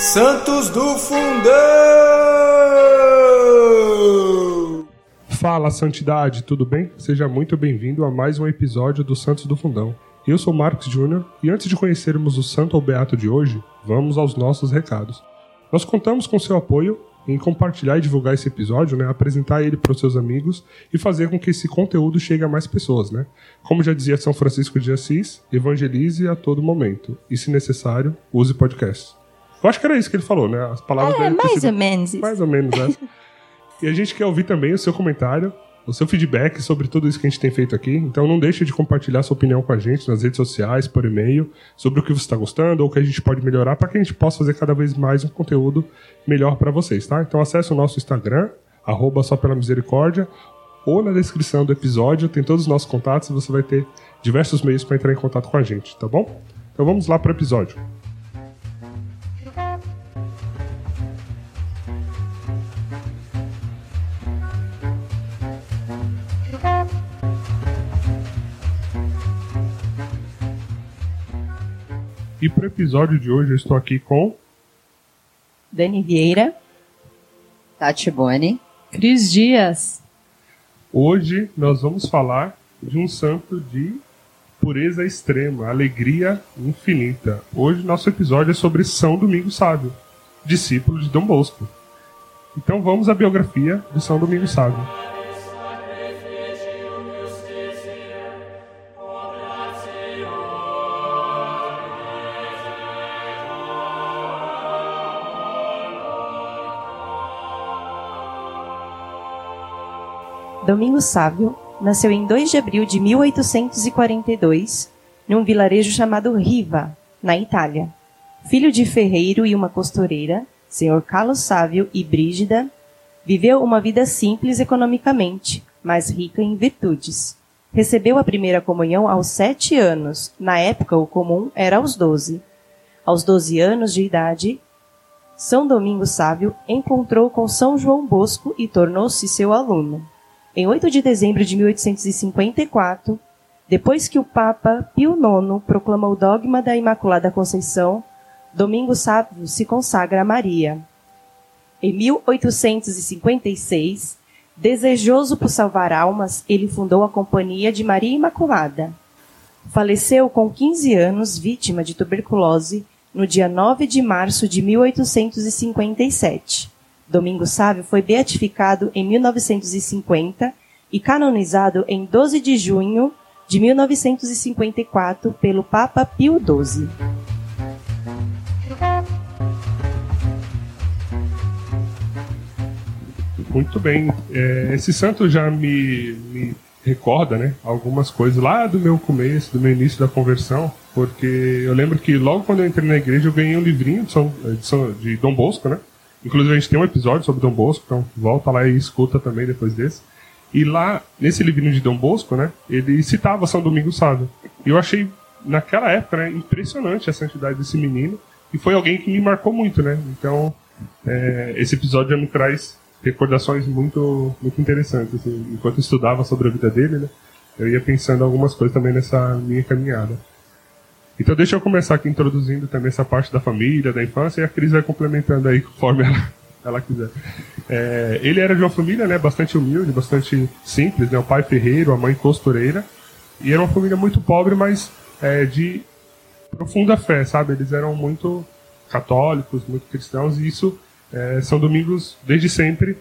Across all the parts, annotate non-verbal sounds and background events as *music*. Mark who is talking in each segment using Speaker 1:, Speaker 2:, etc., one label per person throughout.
Speaker 1: Santos do Fundão!
Speaker 2: Fala, Santidade, tudo bem? Seja muito bem-vindo a mais um episódio do Santos do Fundão. Eu sou Marcos Júnior e antes de conhecermos o Santo ou Beato de hoje, vamos aos nossos recados. Nós contamos com seu apoio em compartilhar e divulgar esse episódio, né, apresentar ele para os seus amigos e fazer com que esse conteúdo chegue a mais pessoas, né? Como já dizia São Francisco de Assis, evangelize a todo momento e, se necessário, use podcast. Eu acho que era isso que ele falou, né? As palavras
Speaker 3: É,
Speaker 2: dele
Speaker 3: mais
Speaker 2: sido-
Speaker 3: ou menos isso.
Speaker 2: Mais ou menos, né? e a gente quer ouvir também o seu comentário, o seu feedback sobre tudo isso que a gente tem feito aqui. Então não deixe de compartilhar sua opinião com a gente nas redes sociais, por e-mail, sobre o que você está gostando ou o que a gente pode melhorar para que a gente possa fazer cada vez mais um conteúdo melhor para vocês, tá? Então acesse o nosso Instagram, arroba só pela misericórdia, ou na descrição do episódio tem todos os nossos contatos e você vai ter diversos meios para entrar em contato com a gente, tá bom? Então vamos lá para o episódio. E para o episódio de hoje eu estou aqui com
Speaker 3: Dani Vieira.
Speaker 4: Tati Boni.
Speaker 5: Cris Dias.
Speaker 2: Hoje nós vamos falar de um santo de pureza extrema, alegria infinita. Hoje nosso episódio é sobre São Domingos Sábio, discípulo de Dom Bosco. Então vamos à biografia de São Domingos Sábio.
Speaker 3: Domingos Sávio nasceu em 2 de abril de 1842, num vilarejo chamado Riva, na Itália. Filho de ferreiro e uma costureira, Sr. Carlos Sávio e Brígida viveu uma vida simples economicamente, mas rica em virtudes. Recebeu a primeira comunhão aos sete anos, na época o comum era aos doze. Aos doze anos de idade, São Domingos Sávio encontrou com São João Bosco e tornou-se seu aluno. Em 8 de dezembro de 1854, depois que o Papa Pio IX proclama o dogma da Imaculada Conceição, Domingos Sávio se consagra a Maria. Em 1856, desejoso por salvar almas, ele fundou a Companhia de Maria Imaculada. Faleceu com 15 anos, vítima de tuberculose, no dia 9 de março de 1857. Domingos Sávio foi beatificado em 1950 e canonizado em 12 de junho de 1954 pelo Papa Pio XII.
Speaker 2: Muito bem. É, esse santo já me, me recorda, né, algumas coisas lá do meu começo, do meu início da conversão, porque eu lembro que logo quando eu entrei na igreja eu ganhei um livrinho de, São, de, São- de Dom Bosco, né? Inclusive a gente tem um episódio sobre Dom Bosco, então volta lá e escuta também depois desse. E lá, nesse livrinho de Dom Bosco, né, ele citava São Domingos Sávio. E eu achei, naquela época, né, impressionante a santidade desse menino. E foi alguém que me marcou muito, né? Então, é, esse episódio já me traz recordações muito, muito interessantes. assim. enquanto eu estudava sobre a vida dele, né, eu ia pensando algumas coisas também nessa minha caminhada. Então deixa eu começar aqui introduzindo também essa parte da família, da infância, e a Cris vai complementando aí conforme *laughs* ela, ela quiser. É, ele era de uma família né, bastante humilde, bastante simples, né, o pai ferreiro, a mãe costureira, e era uma família muito pobre, mas é, de profunda fé, sabe? Eles eram muito católicos, muito cristãos, e isso é, São Domingos, desde sempre,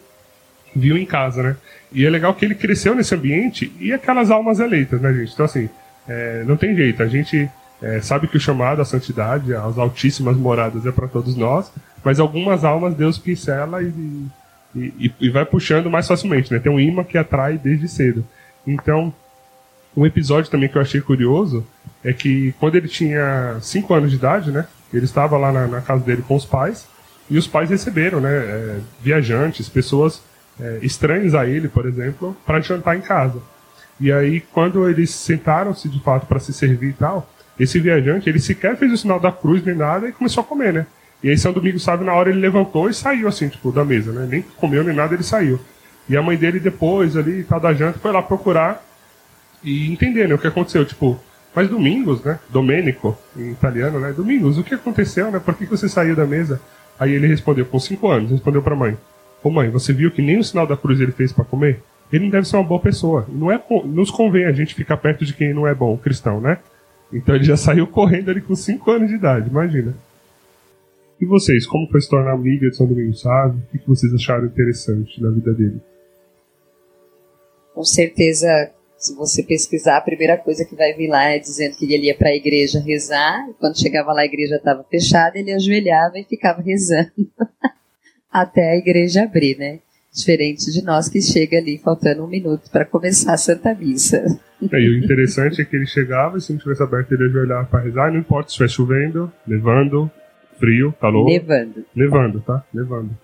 Speaker 2: viu em casa, né? E é legal que ele cresceu nesse ambiente e aquelas almas eleitas, né, gente? Então, assim, é, não tem jeito. A gente é, sabe que o chamado à santidade, às altíssimas moradas, é para todos nós, mas algumas almas Deus pincela e, e, e- vai puxando mais facilmente, né? Tem um imã que atrai desde cedo. Então, um episódio também que eu achei curioso é que quando ele tinha 5 anos de idade, né? Ele estava lá na, na casa dele com os pais e os pais receberam, né? é, viajantes, pessoas é, estranhas a ele, por exemplo, para jantar em casa. E aí, quando eles sentaram-se de fato para se servir e tal, esse viajante, ele sequer fez o sinal da cruz nem nada e começou a comer, né? E aí, São Domingos sabe, na hora ele levantou e saiu assim, tipo, da mesa, né? Nem comeu nem nada, ele saiu. E a mãe dele, depois ali, tal da janta, foi lá procurar e entender, né, o que aconteceu. Tipo, mas Domingos, né? Domênico, em italiano, né? Domingos, o que aconteceu, né? Por que, você saiu da mesa? Aí ele respondeu, com 5 anos, respondeu para a mãe: Ô mãe, você viu que nem o sinal da cruz ele fez para comer? Ele não deve ser uma boa pessoa. Não é nos convém a gente ficar perto de quem não é bom, cristão, né? Então ele já saiu correndo ali com 5 anos de idade, imagina. E vocês, como foi se tornar amiga de São Domingos Sávio? O que vocês acharam interessante na vida dele?
Speaker 4: Com certeza, se você pesquisar, a primeira coisa que vai vir lá é dizendo que ele ia para a igreja rezar, e quando chegava lá a igreja estava fechada, ele ajoelhava e ficava rezando *laughs* até a igreja abrir, né? Diferente de nós que chega ali faltando um minuto para começar a Santa Missa.
Speaker 2: É, e o interessante é que ele chegava e se não tivesse aberto ele ajoelhava para rezar, não importa se estiver chovendo, nevando, frio, calor.
Speaker 4: Nevando.
Speaker 2: Nevando, tá? Nevando.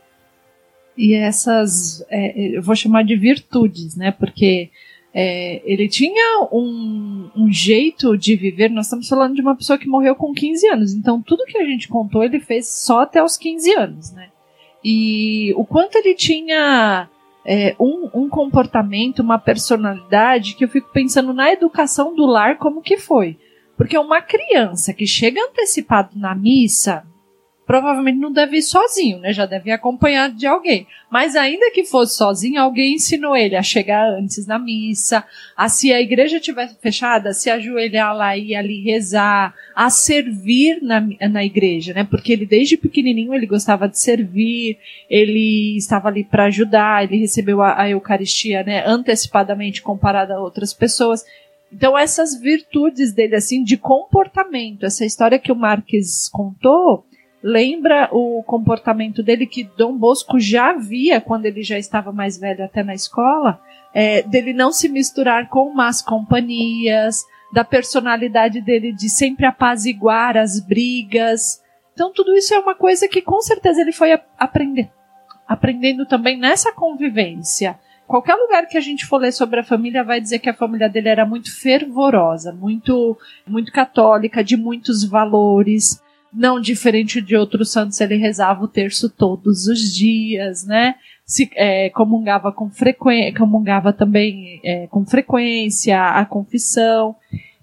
Speaker 5: E essas, é, eu vou chamar de virtudes, né? Porque é, ele tinha um, um, jeito de viver. Nós estamos falando de uma pessoa que morreu com 15 anos, então tudo que a gente contou ele fez só até os 15 anos, né? E o quanto ele tinha é, um, um, comportamento, uma personalidade que eu fico pensando na educação do lar como que foi. Porque uma criança que chega antecipado na missa, provavelmente não deve ir sozinho, né? Já deve ir acompanhado de alguém. Mas ainda que fosse sozinho, alguém ensinou ele a chegar antes na missa, a se a igreja tivesse fechada, se ajoelhar lá e ali rezar, a servir na, na igreja, né? Porque ele desde pequenininho ele gostava de servir, ele estava ali para ajudar, ele recebeu a, a Eucaristia, né? Antecipadamente comparado a outras pessoas. Então essas virtudes dele assim de comportamento, essa história que o Marques contou, lembra o comportamento dele que Dom Bosco já via quando ele já estava mais velho até na escola, é, dele não se misturar com más companhias, da personalidade dele de sempre apaziguar as brigas. Então tudo isso é uma coisa que com certeza ele foi aprender, aprendendo também nessa convivência. Qualquer lugar que a gente for ler sobre a família vai dizer que a família dele era muito fervorosa, muito, muito católica, de muitos valores não diferente de outros santos, ele rezava o terço todos os dias, né? Se é, comungava com frequência, comungava também é, com frequência a confissão.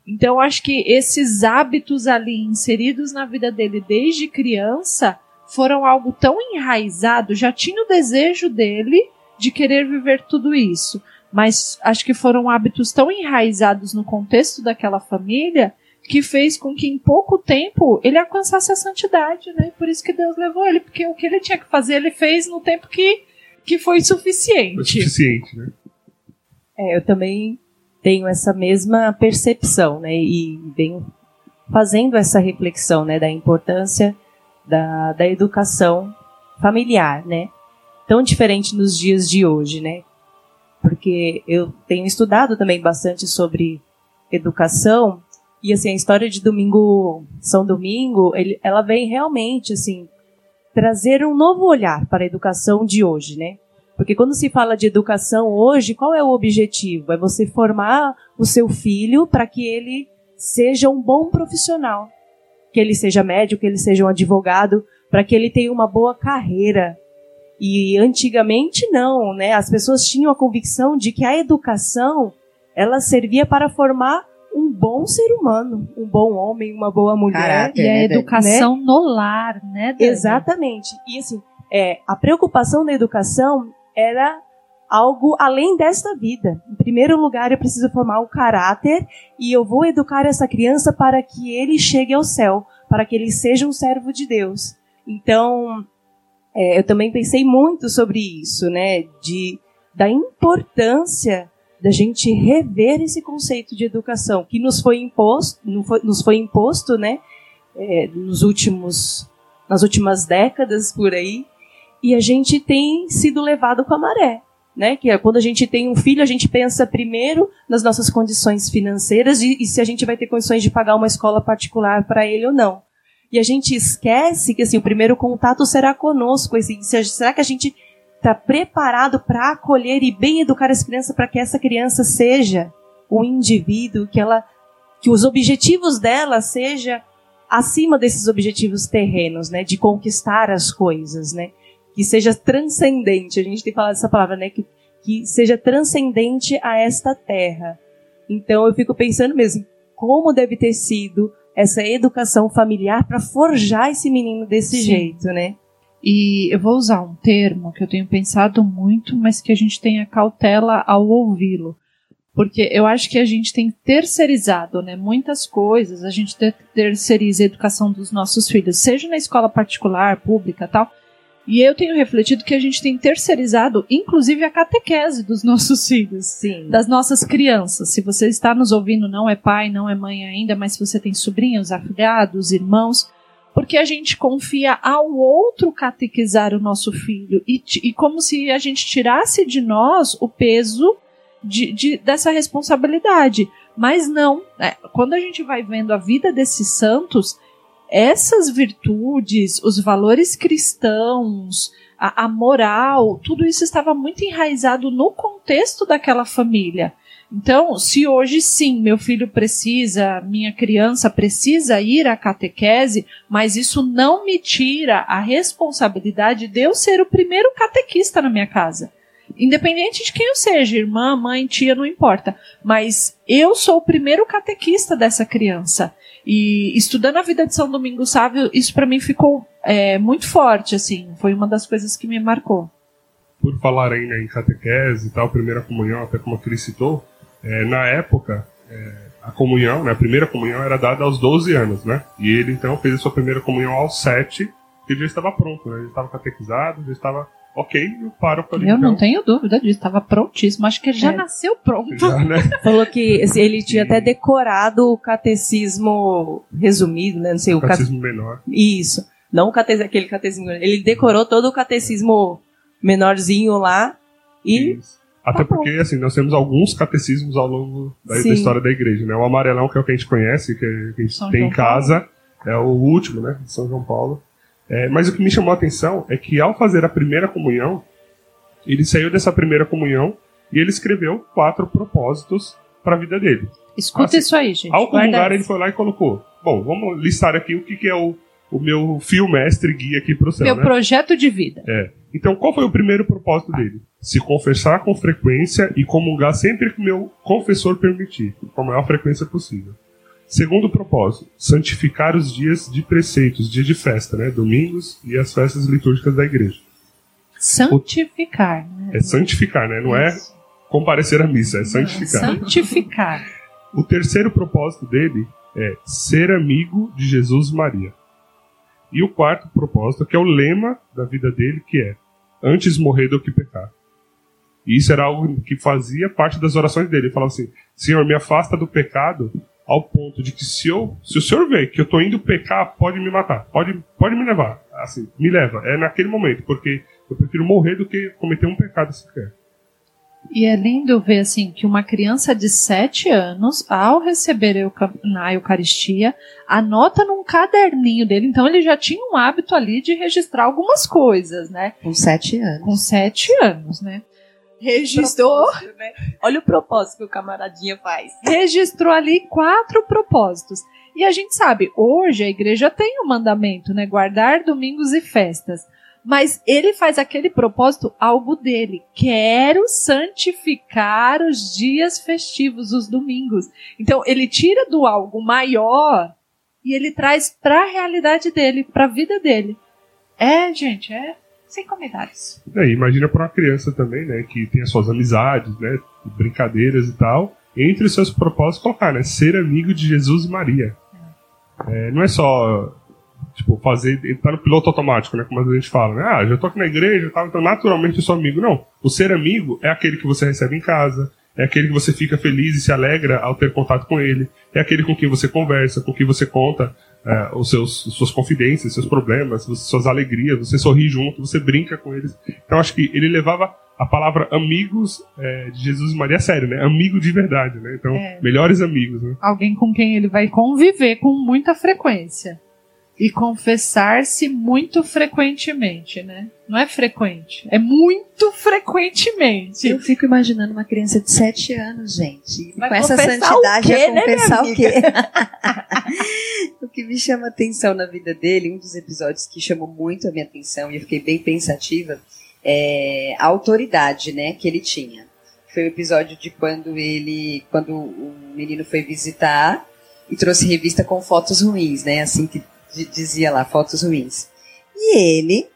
Speaker 5: Então, acho que esses hábitos ali inseridos na vida dele desde criança foram algo tão enraizado, já tinha o desejo dele de querer viver tudo isso, mas acho que foram hábitos tão enraizados no contexto daquela família que fez com que em pouco tempo ele alcançasse a santidade, né? Por isso que Deus levou ele, porque o que ele tinha que fazer ele fez no tempo que, que foi suficiente. Foi
Speaker 2: suficiente, né?
Speaker 3: É, eu também tenho essa mesma percepção, né? E venho fazendo essa reflexão, né, da importância da, da educação familiar, né? Tão diferente nos dias de hoje, né? Porque eu tenho estudado também bastante sobre educação e assim, a história de Domingo, São Domingo, ele, ela vem realmente assim trazer um novo olhar para a educação de hoje, né? Porque quando se fala de educação hoje, qual é o objetivo? É você formar o seu filho para que ele seja um bom profissional, que ele seja médico, que ele seja um advogado, para que ele tenha uma boa carreira. E antigamente não, né? As pessoas tinham a convicção de que a educação ela servia para formar um bom ser humano, um bom homem, uma boa mulher.
Speaker 5: Caráter, e a né, educação né? no lar, né?
Speaker 3: Dani? Exatamente. E assim, é, a preocupação da educação era algo além desta vida. Em primeiro lugar, eu preciso formar o caráter e eu vou educar essa criança para que ele chegue ao céu, para que ele seja um servo de Deus. Então, é, eu também pensei muito sobre isso, né? De da importância da gente rever esse conceito de educação que nos foi imposto, nos foi imposto, né, é, nos últimos, nas últimas décadas por aí, e a gente tem sido levado com a maré, né? Que é quando a gente tem um filho, a gente pensa primeiro nas nossas condições financeiras e, e se a gente vai ter condições de pagar uma escola particular para ele ou não. E a gente esquece que assim, o primeiro contato será conosco. Assim, será que a gente está preparado para acolher e bem educar essa criança para que essa criança seja um indivíduo que ela que os objetivos dela seja acima desses objetivos terrenos, né, de conquistar as coisas, né, que seja transcendente. A gente tem falado essa palavra, né, que, que seja transcendente a esta terra. Então eu fico pensando mesmo como deve ter sido essa educação familiar para forjar esse menino desse Sim. jeito, né?
Speaker 5: E eu vou usar um termo que eu tenho pensado muito, mas que a gente tenha cautela ao ouvi-lo. Porque eu acho que a gente tem terceirizado né, muitas coisas, a gente terceiriza a educação dos nossos filhos, seja na escola particular, pública tal. E eu tenho refletido que a gente tem terceirizado, inclusive, a catequese dos *laughs* nossos filhos,
Speaker 3: Sim.
Speaker 5: das nossas crianças. Se você está nos ouvindo, não é pai, não é mãe ainda, mas se você tem sobrinhos, afilhados, irmãos, porque a gente confia ao outro catequizar o nosso filho e, e como se a gente tirasse de nós o peso de, de, dessa responsabilidade. Mas não, é, quando a gente vai vendo a vida desses santos, essas virtudes, os valores cristãos, a, a moral, tudo isso estava muito enraizado no contexto daquela família. Então, se hoje sim meu filho precisa, minha criança precisa ir à catequese, mas isso não me tira a responsabilidade de eu ser o primeiro catequista na minha casa. Independente de quem eu seja, irmã, mãe, tia, não importa. Mas eu sou o primeiro catequista dessa criança. E estudando a vida de São Domingos Sávio, isso para mim ficou é, muito forte, assim. Foi uma das coisas que me marcou.
Speaker 2: Por falar ainda em catequese e tal, primeira comunhão, até como a Cris citou, é, na época, é, a comunhão, né, a primeira comunhão era dada aos 12 anos, né? E ele então fez a sua primeira comunhão aos 7, que ele já estava pronto, né? Ele estava catequizado, já estava ok para o
Speaker 5: Eu não tenho dúvida disso, estava prontíssimo. Acho que ele já
Speaker 3: É.
Speaker 5: nasceu pronto.
Speaker 2: Já, né? *laughs*
Speaker 3: Falou que ele tinha até decorado o catecismo resumido, né? Não sei, o cate...
Speaker 2: Catecismo menor.
Speaker 3: Isso. Não o cate... aquele catecismo. Ele decorou todo o catecismo menorzinho lá e.
Speaker 2: Isso. Até
Speaker 3: Tá
Speaker 2: porque, assim, nós temos alguns catecismos ao longo da, da história da igreja, né? O amarelão, que é o que a gente conhece, que a gente
Speaker 5: São
Speaker 2: tem
Speaker 5: João
Speaker 2: em casa, é o último, né? De São João Paulo. É, mas o que me chamou a atenção é que ao fazer a primeira comunhão, ele saiu dessa primeira comunhão e ele escreveu quatro propósitos para a vida dele.
Speaker 5: Escuta
Speaker 2: Assim,
Speaker 5: isso aí, gente.
Speaker 2: Ao comungar, ele foi lá e colocou: Bom, vamos listar aqui o que, que é o, o meu fio mestre guia aqui para o céu.
Speaker 5: Meu
Speaker 2: né?
Speaker 5: projeto de vida.
Speaker 2: É. Então, qual foi o primeiro propósito dele? Se confessar com frequência e comungar sempre que meu confessor permitir, com a maior frequência possível. Segundo propósito, santificar os dias de preceitos, dia de festa, né? Domingos e as festas litúrgicas da igreja.
Speaker 5: Santificar. Né?
Speaker 2: É santificar, né? Não é comparecer à missa, é santificar.
Speaker 5: Santificar. *laughs*
Speaker 2: O terceiro propósito dele é ser amigo de Jesus e Maria. E o quarto propósito, que é o lema da vida dele, que é antes morrer do que pecar. E isso era algo que fazia parte das orações dele. Ele falava assim: Senhor, me afasta do pecado ao ponto de que se, eu, se o Senhor vê que eu estou indo pecar, pode me matar, pode, pode me levar. Assim, me leva. É naquele momento, porque eu prefiro morrer do que cometer um pecado sequer.
Speaker 5: E é lindo ver assim que uma criança de 7 anos, ao receber na Eucaristia, anota num caderninho dele. Então ele já tinha um hábito ali de registrar algumas coisas, né?
Speaker 4: Com sete anos.
Speaker 5: Com 7 anos, né? Registrou,
Speaker 3: né? Olha o propósito que o camaradinha faz.
Speaker 5: registrou ali quatro propósitos. E a gente sabe, hoje a igreja tem o mandamento, né? Guardar domingos e festas. Mas ele faz aquele propósito algo dele. Quero santificar os dias festivos, os domingos. Então ele tira do algo maior e ele traz para a realidade dele, para a vida dele. É, gente, é sem comentários.
Speaker 2: É, imagina para uma criança também, né, que tem as suas amizades, né, brincadeiras e tal. Entre os seus propósitos colocar, né, ser amigo de Jesus e Maria. É, não é só tipo fazer, entrar no piloto automático, né, como a gente fala, né? Ah, já tô aqui na igreja, e tal, então naturalmente eu sou amigo. Não, o ser amigo é aquele que você recebe em casa, é aquele que você fica feliz e se alegra ao ter contato com ele, é aquele com quem você conversa, com quem você conta é, os seus, suas confidências, seus problemas, suas alegrias, você sorri junto, você brinca com eles. Então acho que ele levava a palavra amigos é, de Jesus e Maria a sério, né? Amigo de verdade, né? Então,
Speaker 5: É.
Speaker 2: melhores amigos, né?
Speaker 5: Alguém com quem ele vai conviver com muita frequência. E confessar-se muito frequentemente, né? Não é frequente, é muito frequentemente.
Speaker 4: Eu fico imaginando uma criança de 7 anos, gente.
Speaker 5: Vai
Speaker 4: com essa
Speaker 5: confessar
Speaker 4: santidade
Speaker 3: quê,
Speaker 4: vai
Speaker 3: né,
Speaker 4: confessar o quê? *laughs* o que me chama atenção na vida dele, um dos episódios que chamou muito a minha atenção e eu fiquei bem pensativa, é a autoridade, né, que ele tinha. Foi o episódio de quando ele, quando o menino foi visitar e trouxe revista com fotos ruins, né, assim que dizia lá, fotos ruins. E ele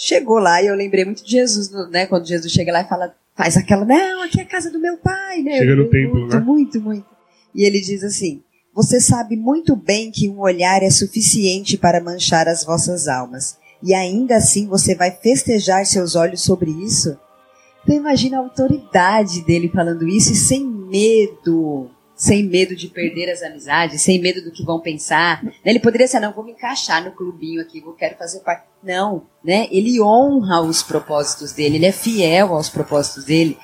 Speaker 4: Chegou lá e eu lembrei muito de Jesus, né? Quando Jesus chega lá e fala, faz aquela, não, aqui é a casa do meu pai, né?
Speaker 2: Chega no templo,
Speaker 4: muito,
Speaker 2: né?
Speaker 4: Muito, muito. E ele diz assim: Você sabe muito bem que um olhar é suficiente para manchar as vossas almas, e ainda assim você vai festejar seus olhos sobre isso? Então imagina a autoridade dele falando isso e sem medo sem medo de perder as amizades, sem medo do que vão pensar. Né? Ele poderia ser, não, vou me encaixar no clubinho aqui, vou quero fazer parte. Não, né? Ele honra os propósitos dele, ele é fiel aos propósitos dele.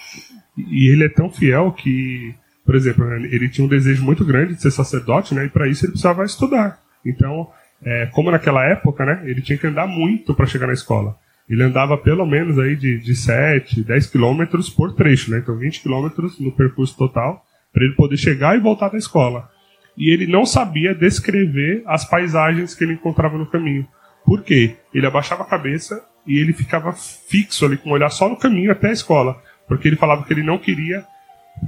Speaker 2: E ele é tão fiel que, por exemplo, ele tinha um desejo muito grande de ser sacerdote, né? E para isso ele precisava estudar. Então, é, como naquela época, né? Ele tinha que andar muito para chegar na escola. Ele andava pelo menos aí de, de 7, 10 quilômetros por trecho, né? Então 20 quilômetros no percurso total para ele poder chegar e voltar da escola. E ele não sabia descrever as paisagens que ele encontrava no caminho. Por quê? Ele abaixava a cabeça e ele ficava fixo ali, com o olhar só no caminho até a escola. Porque ele falava que ele não queria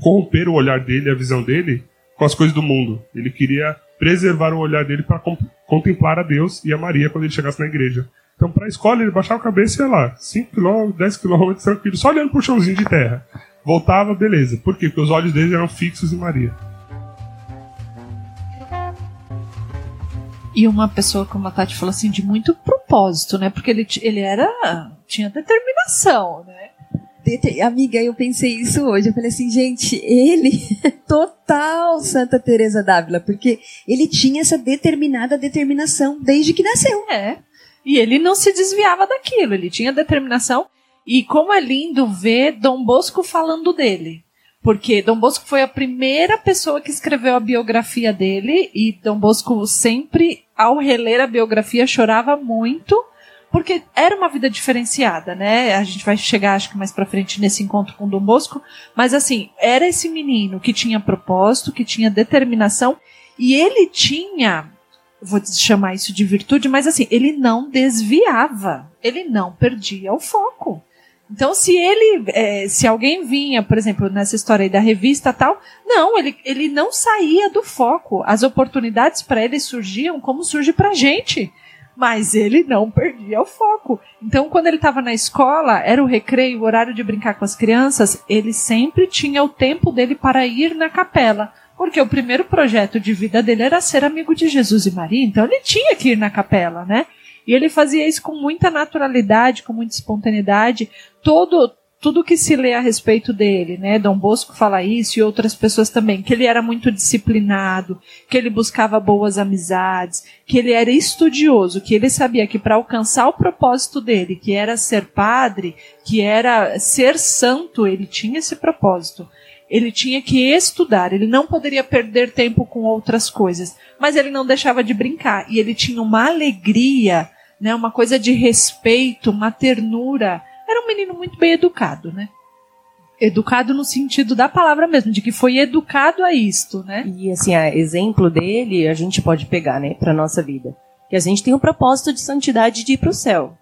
Speaker 2: corromper o olhar dele, a visão dele, com as coisas do mundo. Ele queria preservar o olhar dele para contemplar a Deus e a Maria quando ele chegasse na igreja. Então, para a escola, ele baixava a cabeça e ia lá, 5 km, 10 km, tranquilo, só olhando para o chãozinho de terra. Voltava, beleza. Por quê? Porque os olhos dele eram fixos em Maria.
Speaker 5: E uma pessoa, como a Tati falou assim, de muito propósito, né? Porque ele, ele era. tinha determinação, né?
Speaker 4: Amiga, eu pensei isso hoje. Eu falei assim, gente, ele é total Santa Teresa d'Ávila, porque ele tinha essa determinada determinação desde que nasceu.
Speaker 5: É. E ele não se desviava daquilo, ele tinha determinação e como é lindo ver Dom Bosco falando dele. Porque Dom Bosco foi a primeira pessoa que escreveu a biografia dele e Dom Bosco sempre, ao reler a biografia, chorava muito porque era uma vida diferenciada, né? A gente vai chegar, acho que mais pra frente, nesse encontro com Dom Bosco, mas assim, era esse menino que tinha propósito, que tinha determinação, e ele tinha, vou chamar isso de virtude, mas assim, ele não desviava, ele não perdia o foco. Então, se ele, é, se alguém vinha, por exemplo, nessa história aí da revista tal, não, ele, ele não saía do foco. As oportunidades para ele surgiam como surge para gente. Mas ele não perdia o foco. Então, quando ele estava na escola, era o recreio, o horário de brincar com as crianças, ele sempre tinha o tempo dele para ir na capela. Porque o primeiro projeto de vida dele era ser amigo de Jesus e Maria, então ele tinha que ir na capela, né? E ele fazia isso com muita naturalidade, com muita espontaneidade. Todo, tudo que se lê a respeito dele, né? Dom Bosco fala isso e outras pessoas também, que ele era muito disciplinado, que ele buscava boas amizades, que ele era estudioso, que ele sabia que para alcançar o propósito dele, que era ser padre, que era ser santo, ele tinha esse propósito. Ele tinha que estudar, ele não poderia perder tempo com outras coisas, mas ele não deixava de brincar e ele tinha uma alegria né, uma coisa de respeito, uma ternura. Era um menino muito bem educado, né? Educado no sentido da palavra mesmo, de que foi educado a isto, né?
Speaker 3: E assim, exemplo dele, a gente pode pegar, né, para nossa vida. Que a gente tem um propósito de santidade de ir para o céu.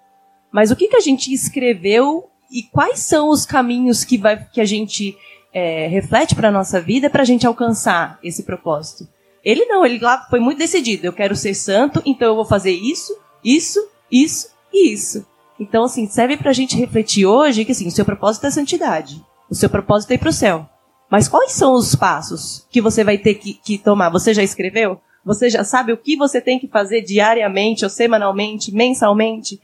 Speaker 3: Mas o que, que a gente escreveu e quais são os caminhos que, vai, que a gente é, reflete para nossa vida para a gente alcançar esse propósito? Ele não, ele lá foi muito decidido. Eu quero ser santo, então eu vou fazer isso, isso, isso e isso. Então, assim, serve pra gente refletir hoje que, assim, o seu propósito é santidade. O seu propósito é ir pro céu. Mas quais são os passos que você vai ter que, que tomar? Você já escreveu? Você já sabe o que você tem que fazer diariamente, ou semanalmente, mensalmente,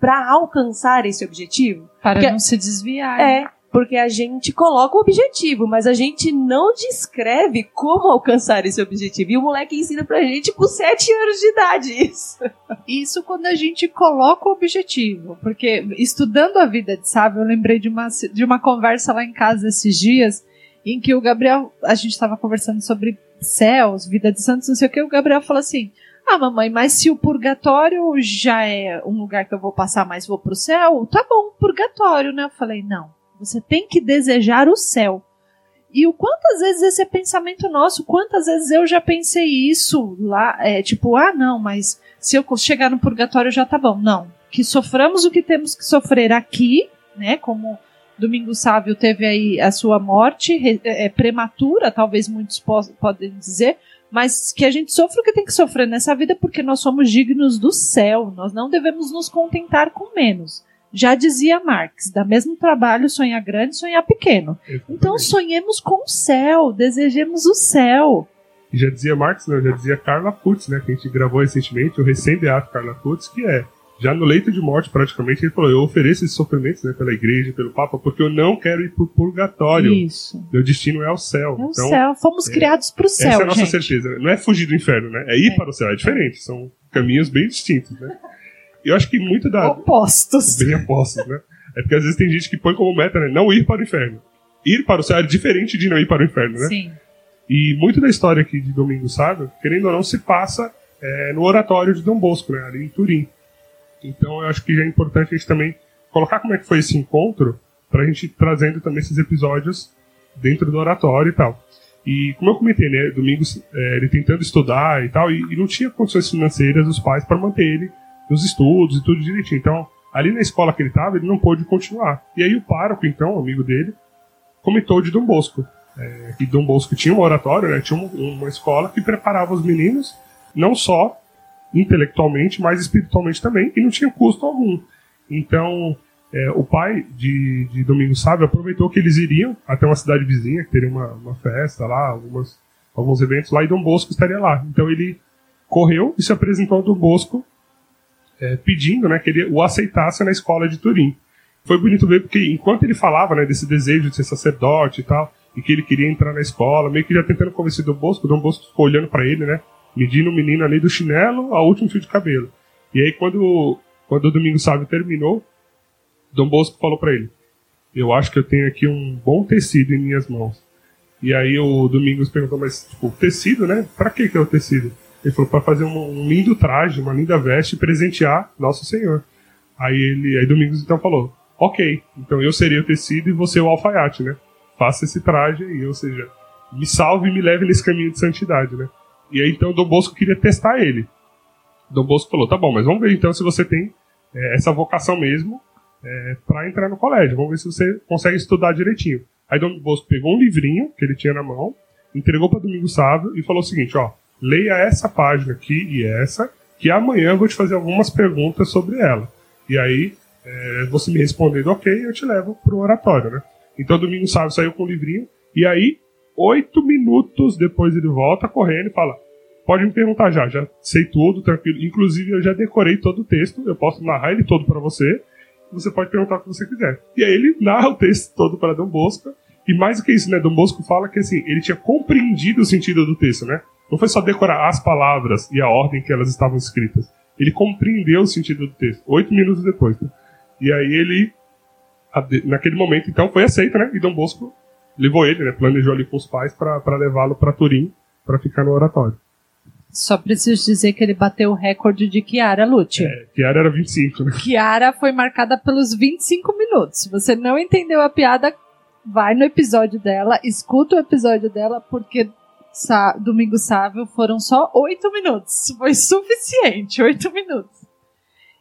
Speaker 3: para alcançar esse objetivo?
Speaker 5: Para Porque, não se desviar.
Speaker 3: É, porque a gente coloca o objetivo, mas a gente não descreve como alcançar esse objetivo. E o moleque ensina pra gente com 7 anos de idade isso.
Speaker 5: Isso quando a gente coloca o objetivo. Porque estudando a vida de Sábio, eu lembrei de uma, de uma conversa lá em casa esses dias, em que o Gabriel, a gente estava conversando sobre céus, vida de santos, não sei o que, o Gabriel falou assim. Ah, mamãe, mas se o purgatório já é um lugar que eu vou passar, mas vou pro céu, tá bom, purgatório, né? Eu falei, não você tem que desejar o céu. E o quantas vezes esse é pensamento nosso, quantas vezes eu já pensei isso lá, é, tipo, ah, não, mas se eu chegar no purgatório já tá bom. Não. Que soframos o que temos que sofrer aqui, né? Como Domingo Sávio teve aí a sua morte é, é, prematura, talvez muitos podem dizer, mas que a gente sofra o que tem que sofrer nessa vida porque nós somos dignos do céu. Nós não devemos nos contentar com menos. Já dizia Marx, dá mesmo trabalho sonhar grande, sonhar pequeno.
Speaker 2: Exatamente.
Speaker 5: Então sonhemos com o céu, desejemos o céu.
Speaker 2: E já dizia Marx, não, já dizia Carla Putz, né? Que a gente gravou recentemente, o recém-beato Carla Putz, que é, já no leito de morte, praticamente, ele falou: Eu ofereço esses sofrimentos né, pela igreja, pelo Papa, porque eu não quero ir pro purgatório.
Speaker 5: Isso.
Speaker 2: Meu destino é o céu.
Speaker 5: É o
Speaker 2: então,
Speaker 5: céu. Fomos
Speaker 2: é,
Speaker 5: criados para o céu,
Speaker 2: essa é a nossa
Speaker 5: gente.
Speaker 2: certeza. né? Não é fugir do inferno, né? É ir
Speaker 5: É.
Speaker 2: para o céu. É diferente. São caminhos bem distintos, né? Eu acho que muito da.
Speaker 5: Opostos.
Speaker 2: Bem apostos, né? É porque às vezes tem gente que põe como meta, né? Não ir para o inferno. Ir para o céu é diferente de não ir para o inferno, né?
Speaker 5: Sim.
Speaker 2: E muito da história aqui de Domingo Sábio, querendo ou não, se passa é, no oratório de Dom Bosco, né, ali em Turim. Então eu acho que já é importante a gente também colocar como é que foi esse encontro, para a gente trazendo também esses episódios dentro do oratório e tal. E como eu comentei, né, Domingos, é, ele tentando estudar e tal, e, e não tinha condições financeiras dos pais para manter ele nos estudos e tudo direitinho. Então, ali na escola que ele estava, ele não pôde continuar. E aí o pároco, então, amigo dele, comentou de Dom Bosco. É, que Dom Bosco tinha um oratório, né, tinha uma, escola que preparava os meninos, não só intelectualmente, mas espiritualmente também, e não tinha custo algum. Então, é, o pai de, de Domingo Sábio aproveitou que eles iriam até uma cidade vizinha, que teria uma, uma festa lá, algumas, alguns eventos lá, e Dom Bosco estaria lá. Então ele correu e se apresentou ao Dom Bosco é, pedindo né, que ele o aceitasse na escola de Turim. Foi bonito ver porque enquanto ele falava né, desse desejo de ser sacerdote e tal, e que ele queria entrar na escola, meio que já tentando convencer Dom Bosco, Dom Bosco ficou olhando para ele, né, medindo o menino ali do chinelo ao último fio de cabelo. E aí quando, quando o Domingo Sábio terminou, Dom Bosco falou para ele: Eu acho que eu tenho aqui um bom tecido em minhas mãos. E aí o Domingos perguntou: Mas, tipo, tecido, né? Pra que que é o tecido? Ele falou: Para fazer um, um lindo traje, uma linda veste presentear Nosso Senhor. Aí ele, aí Domingos então falou: Ok, então eu seria o tecido e você o alfaiate, né? Faça esse traje aí, ou seja, me salve e me leve nesse caminho de santidade, né? E aí então Dom Bosco queria testar ele. Dom Bosco falou: Tá bom, mas vamos ver então se você tem é, essa vocação mesmo é, para entrar no colégio. Vamos ver se você consegue estudar direitinho. Aí Dom Bosco pegou um livrinho que ele tinha na mão, entregou para Domingo Sábio e falou o seguinte: ó, leia essa página aqui e essa, que amanhã eu vou te fazer algumas perguntas sobre ela. E aí, é, você me respondendo ok, eu te levo pro oratório, né? Então Domingo Sábio saiu com o livrinho, e aí, oito minutos depois ele volta correndo e fala: Pode me perguntar já, já sei tudo, tranquilo. Inclusive, eu já decorei todo o texto, eu posso narrar ele todo para você você pode perguntar o que você quiser. E aí ele narra o texto todo para Dom Bosco. E mais do que isso, né? Dom Bosco fala que assim, ele tinha compreendido o sentido do texto, né? Não foi só decorar as palavras e a ordem que elas estavam escritas. Ele compreendeu o sentido do texto, oito minutos depois. Né? E aí ele, naquele momento, então, foi aceito, né? E Dom Bosco levou ele, né? Planejou ali com os pais para levá-lo para Turim para ficar no oratório.
Speaker 5: Só preciso dizer que ele bateu o recorde de Kiara Lute.
Speaker 2: É, Kiara era 25, né?
Speaker 5: Kiara foi marcada pelos 25 minutos. Se você não entendeu a piada, vai no episódio dela, escuta o episódio dela, porque Domingo Sávio foram só 8 minutos. Foi suficiente, 8 minutos.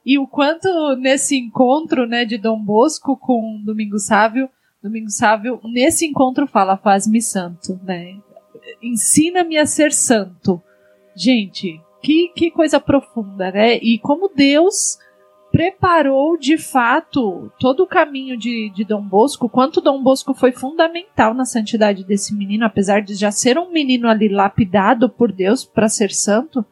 Speaker 5: E o quanto nesse encontro né, de Dom Bosco com Domingo Sávio, Domingo Sávio, nesse encontro fala, faz-me santo, né? Ensina-me a ser santo. Gente, que, que coisa profunda, né? E como Deus preparou de fato todo o caminho de, de Dom Bosco, quanto Dom Bosco foi fundamental na santidade desse menino, apesar de já ser um menino ali lapidado por Deus para ser santo,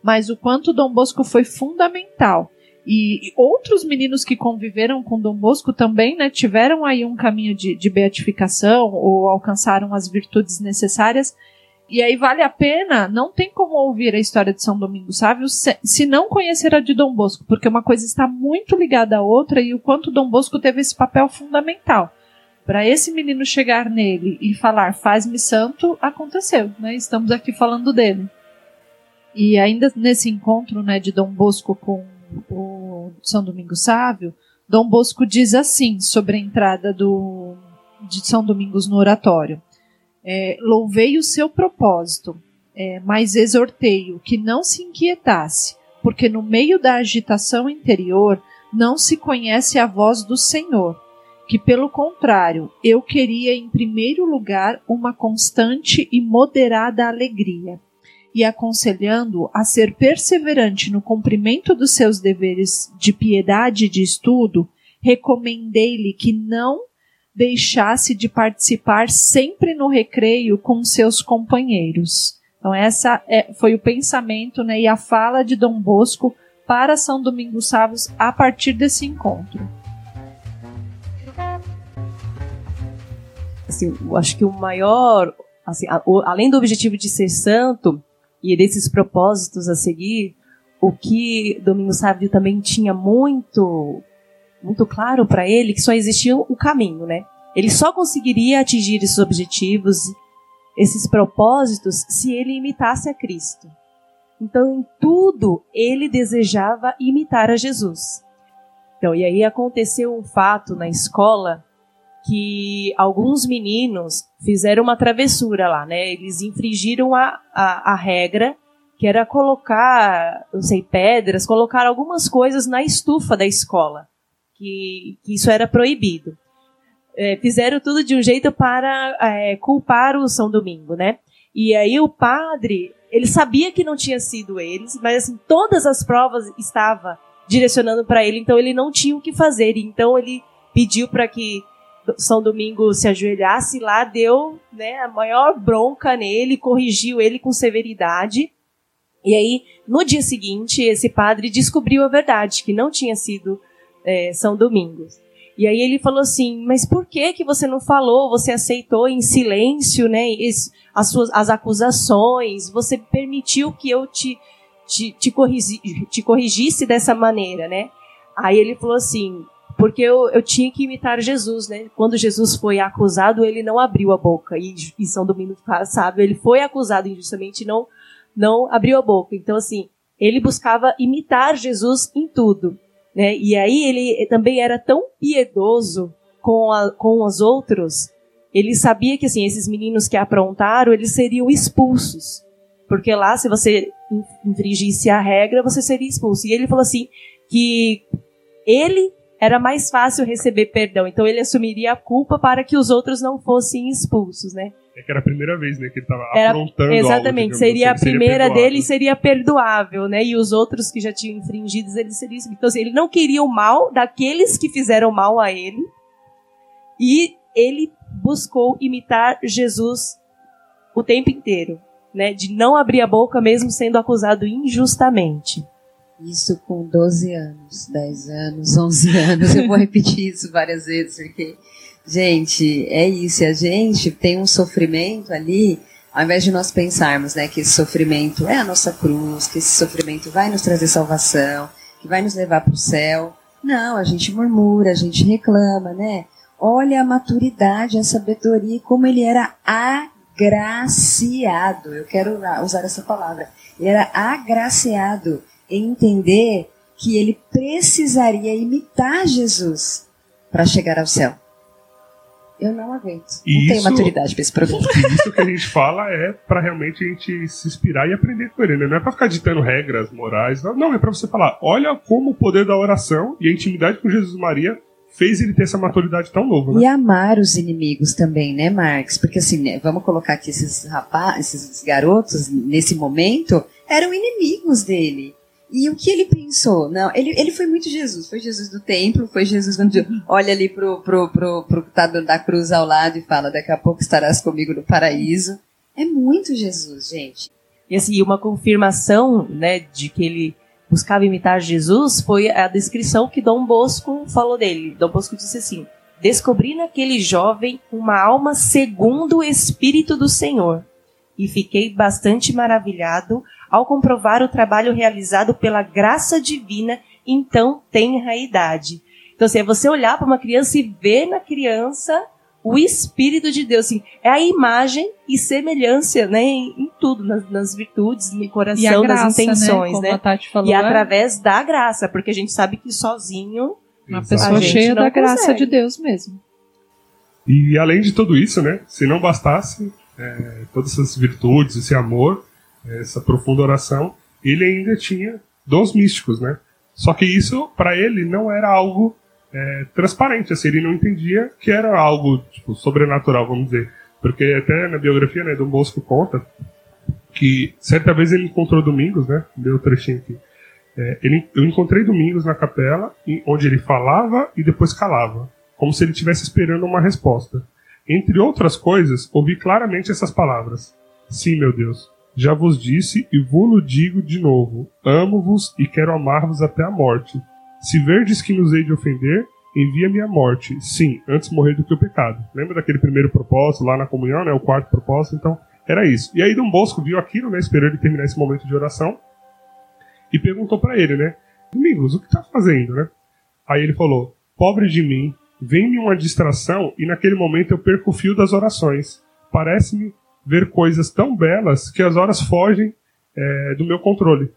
Speaker 5: mas o quanto Dom Bosco foi fundamental. E outros meninos que conviveram com Dom Bosco também né, tiveram aí um caminho de, de beatificação ou alcançaram as virtudes necessárias. E aí vale a pena, não tem como ouvir a história de São Domingos Sávio se, se, não conhecer a de Dom Bosco, porque uma coisa está muito ligada à outra e o quanto Dom Bosco teve esse papel fundamental. Para esse menino chegar nele e falar faz-me santo, aconteceu, né? Estamos aqui falando dele. E ainda nesse encontro né, de Dom Bosco com o São Domingos Sávio, Dom Bosco diz assim sobre a entrada do, de São Domingos no oratório. É, louvei o seu propósito, é, mas exortei-o que não se inquietasse, porque no meio da agitação interior não se conhece a voz do Senhor, que pelo contrário, eu queria em primeiro lugar uma constante e moderada alegria, e aconselhando a ser perseverante no cumprimento dos seus deveres de piedade e de estudo, recomendei-lhe que não deixasse de participar sempre no recreio com seus companheiros. Então essa é, foi o pensamento né, e a fala de Dom Bosco para São Domingos Savos a partir desse encontro.
Speaker 3: Assim, eu acho que o maior, assim, a, o, além do objetivo de ser santo e desses propósitos a seguir, o que Domingos Sávio também tinha muito muito claro para ele que só existia o caminho, né? Ele só conseguiria atingir esses objetivos, esses propósitos, se ele imitasse a Cristo. Então, em tudo, ele desejava imitar a Jesus. Então, e aí aconteceu um fato na escola que alguns meninos fizeram uma travessura lá, né? Eles infringiram a, a, a regra, que era colocar, não sei, pedras, colocar algumas coisas na estufa da escola que, que isso era proibido. É, fizeram tudo de um jeito para é, culpar o São Domingo, né? E aí o padre, ele sabia que não tinha sido eles, mas assim, todas as provas estava direcionando para ele, então ele não tinha o que fazer. Então ele pediu para que São Domingo se ajoelhasse lá, deu né, a maior bronca nele, corrigiu ele com severidade. E aí, no dia seguinte, esse padre descobriu a verdade, que não tinha sido é, São Domingos. E aí ele falou assim, mas por que que você não falou? Você aceitou em silêncio, né, as suas as acusações? Você permitiu que eu te te, te, corrigi, te corrigisse dessa maneira, né? Aí ele falou assim, porque eu, eu tinha que imitar Jesus, né? Quando Jesus foi acusado, ele não abriu a boca. E, e São Domingos sabe, ele foi acusado injustamente não, não abriu a boca. Então, assim, ele buscava imitar Jesus em tudo. Né? E aí ele também era tão piedoso com, a, com os outros, ele sabia que assim, esses meninos que aprontaram, eles seriam expulsos. Porque lá, se você infringisse a regra, você seria expulso. E ele falou assim, que ele era mais fácil receber perdão. Então ele assumiria a culpa para que os outros não fossem expulsos, né?
Speaker 2: É que era a primeira vez, né, que ele estava aprontando
Speaker 3: Exatamente,
Speaker 2: algo,
Speaker 3: seria
Speaker 2: assim,
Speaker 3: a primeira seria dele seria perdoável, né? E os outros que já tinham infringido, ele seria Então, assim, ele não queria o mal daqueles que fizeram mal a ele. E ele buscou imitar Jesus o tempo inteiro, né? De não abrir a boca mesmo sendo acusado injustamente.
Speaker 4: Isso com 12 anos, 10 anos, 11 anos. Eu vou repetir isso várias vezes, porque Gente, é isso. E a gente tem um sofrimento ali, ao invés de nós pensarmos né, que esse sofrimento é a nossa cruz, que esse sofrimento vai nos trazer salvação, que vai nos levar para o céu. Não, a gente murmura, a gente reclama, né? Olha a maturidade, a sabedoria, como ele era agraciado. Eu quero usar essa palavra. Ele era agraciado em entender que ele precisaria imitar Jesus para chegar ao céu. Eu não aguento. Não tenho maturidade para esse problema. *laughs*
Speaker 2: Isso que a gente fala é para realmente a gente se inspirar e aprender com ele. Né? Não é para ficar ditando regras morais. Não, é para você falar: olha como o poder da oração e a intimidade com Jesus Maria fez ele ter essa maturidade tão nova. Né?
Speaker 4: E amar os inimigos também, né, Marx? Porque assim, né, vamos colocar aqui esses rapazes, esses garotos, nesse momento, eram inimigos dele. E o que ele pensou? Não, ele, ele foi muito Jesus. Foi Jesus do templo, foi Jesus quando olha ali pro, pro, pro, pro tá da cruz ao lado e fala: daqui a pouco estarás comigo no paraíso. É muito Jesus, gente.
Speaker 3: E assim, uma confirmação, né, de que ele buscava imitar Jesus foi a descrição que Dom Bosco falou dele. Dom Bosco disse assim: Descobri naquele jovem uma alma segundo o Espírito do Senhor e fiquei bastante maravilhado ao comprovar o trabalho realizado pela graça divina em tão tenra idade. Então, assim, é você olhar para uma criança e ver na criança o Espírito de Deus. Assim, é a imagem e semelhança né, em, em tudo, nas, nas, virtudes, no coração, graça, nas né, intenções. Né?
Speaker 5: Falou,
Speaker 3: e é através da graça, porque a gente sabe que sozinho.
Speaker 5: Uma pessoa cheia da graça consegue. de Deus mesmo.
Speaker 2: E além de tudo isso, né? Se não bastasse é, todas essas virtudes, esse amor, essa profunda oração, ele ainda tinha dons místicos, né? Só que isso, para ele, não era algo é, transparente, assim, ele não entendia que era algo tipo, sobrenatural, vamos dizer. Porque até na biografia, né, Dom Bosco conta que certa vez ele encontrou Domingos, né, deu um trechinho aqui, É, ele, eu encontrei Domingos na capela, onde ele falava e depois calava, como se ele estivesse esperando uma resposta. Entre outras coisas, ouvi claramente essas palavras: Sim, meu Deus, já vos disse e vos digo de novo: amo-vos e quero amar-vos até a morte. Se verdes que nos hei de ofender, envia-me a morte. Sim, antes morrer do que o pecado. Lembra daquele primeiro propósito lá na comunhão, né? O quarto propósito? Então, era isso. E aí Dom Bosco viu aquilo, né? Esperou ele terminar esse momento de oração e perguntou para ele, né? Domingos, o que tá fazendo, né? Aí ele falou: Pobre de mim, vem-me uma distração e naquele momento eu perco o fio das orações. Parece-me ver coisas tão belas que as horas fogem é, do meu controle.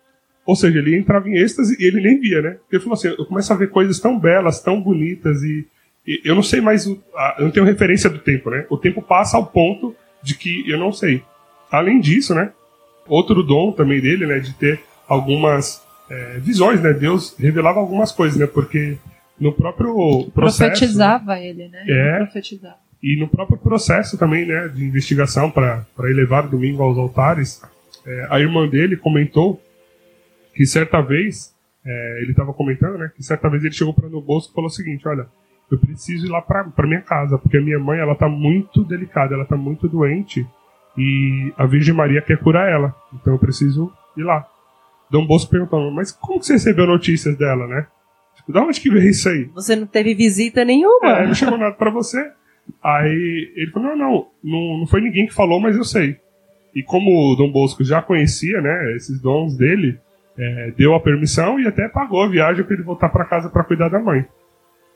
Speaker 2: Ou seja, ele entrava em êxtase e ele nem via, né? Ele falou assim: eu começo a ver coisas tão belas, tão bonitas e, e eu não sei mais, o, a, eu não tenho referência do tempo, né? O tempo passa ao ponto de que eu não sei. Além disso, né? Outro dom também dele, né? De ter algumas é, visões, né? Deus revelava algumas coisas, né? Porque no próprio processo...
Speaker 5: Profetizava ele, né?
Speaker 2: É.
Speaker 5: Ele profetizava.
Speaker 2: E no próprio processo também, né? De investigação para elevar o domingo aos altares, é, a irmã dele comentou que certa vez, é, ele estava comentando, né? Que certa vez ele chegou para no bolso e falou o seguinte, olha, eu preciso ir lá para minha casa, porque a minha mãe, ela tá muito delicada, ela tá muito doente, e a Virgem Maria quer curar ela, então eu preciso ir lá. Dom Bosco perguntou, mas como que você recebeu notícias dela, né? Tipo, da onde que veio isso aí?
Speaker 3: Você não teve visita nenhuma?
Speaker 2: É, não chegou nada para você. Aí ele falou, não, não, não, foi ninguém que falou, mas eu sei. E como o Dom Bosco já conhecia, né, esses dons dele, é, deu a permissão e até pagou a viagem para ele voltar para casa para cuidar da mãe.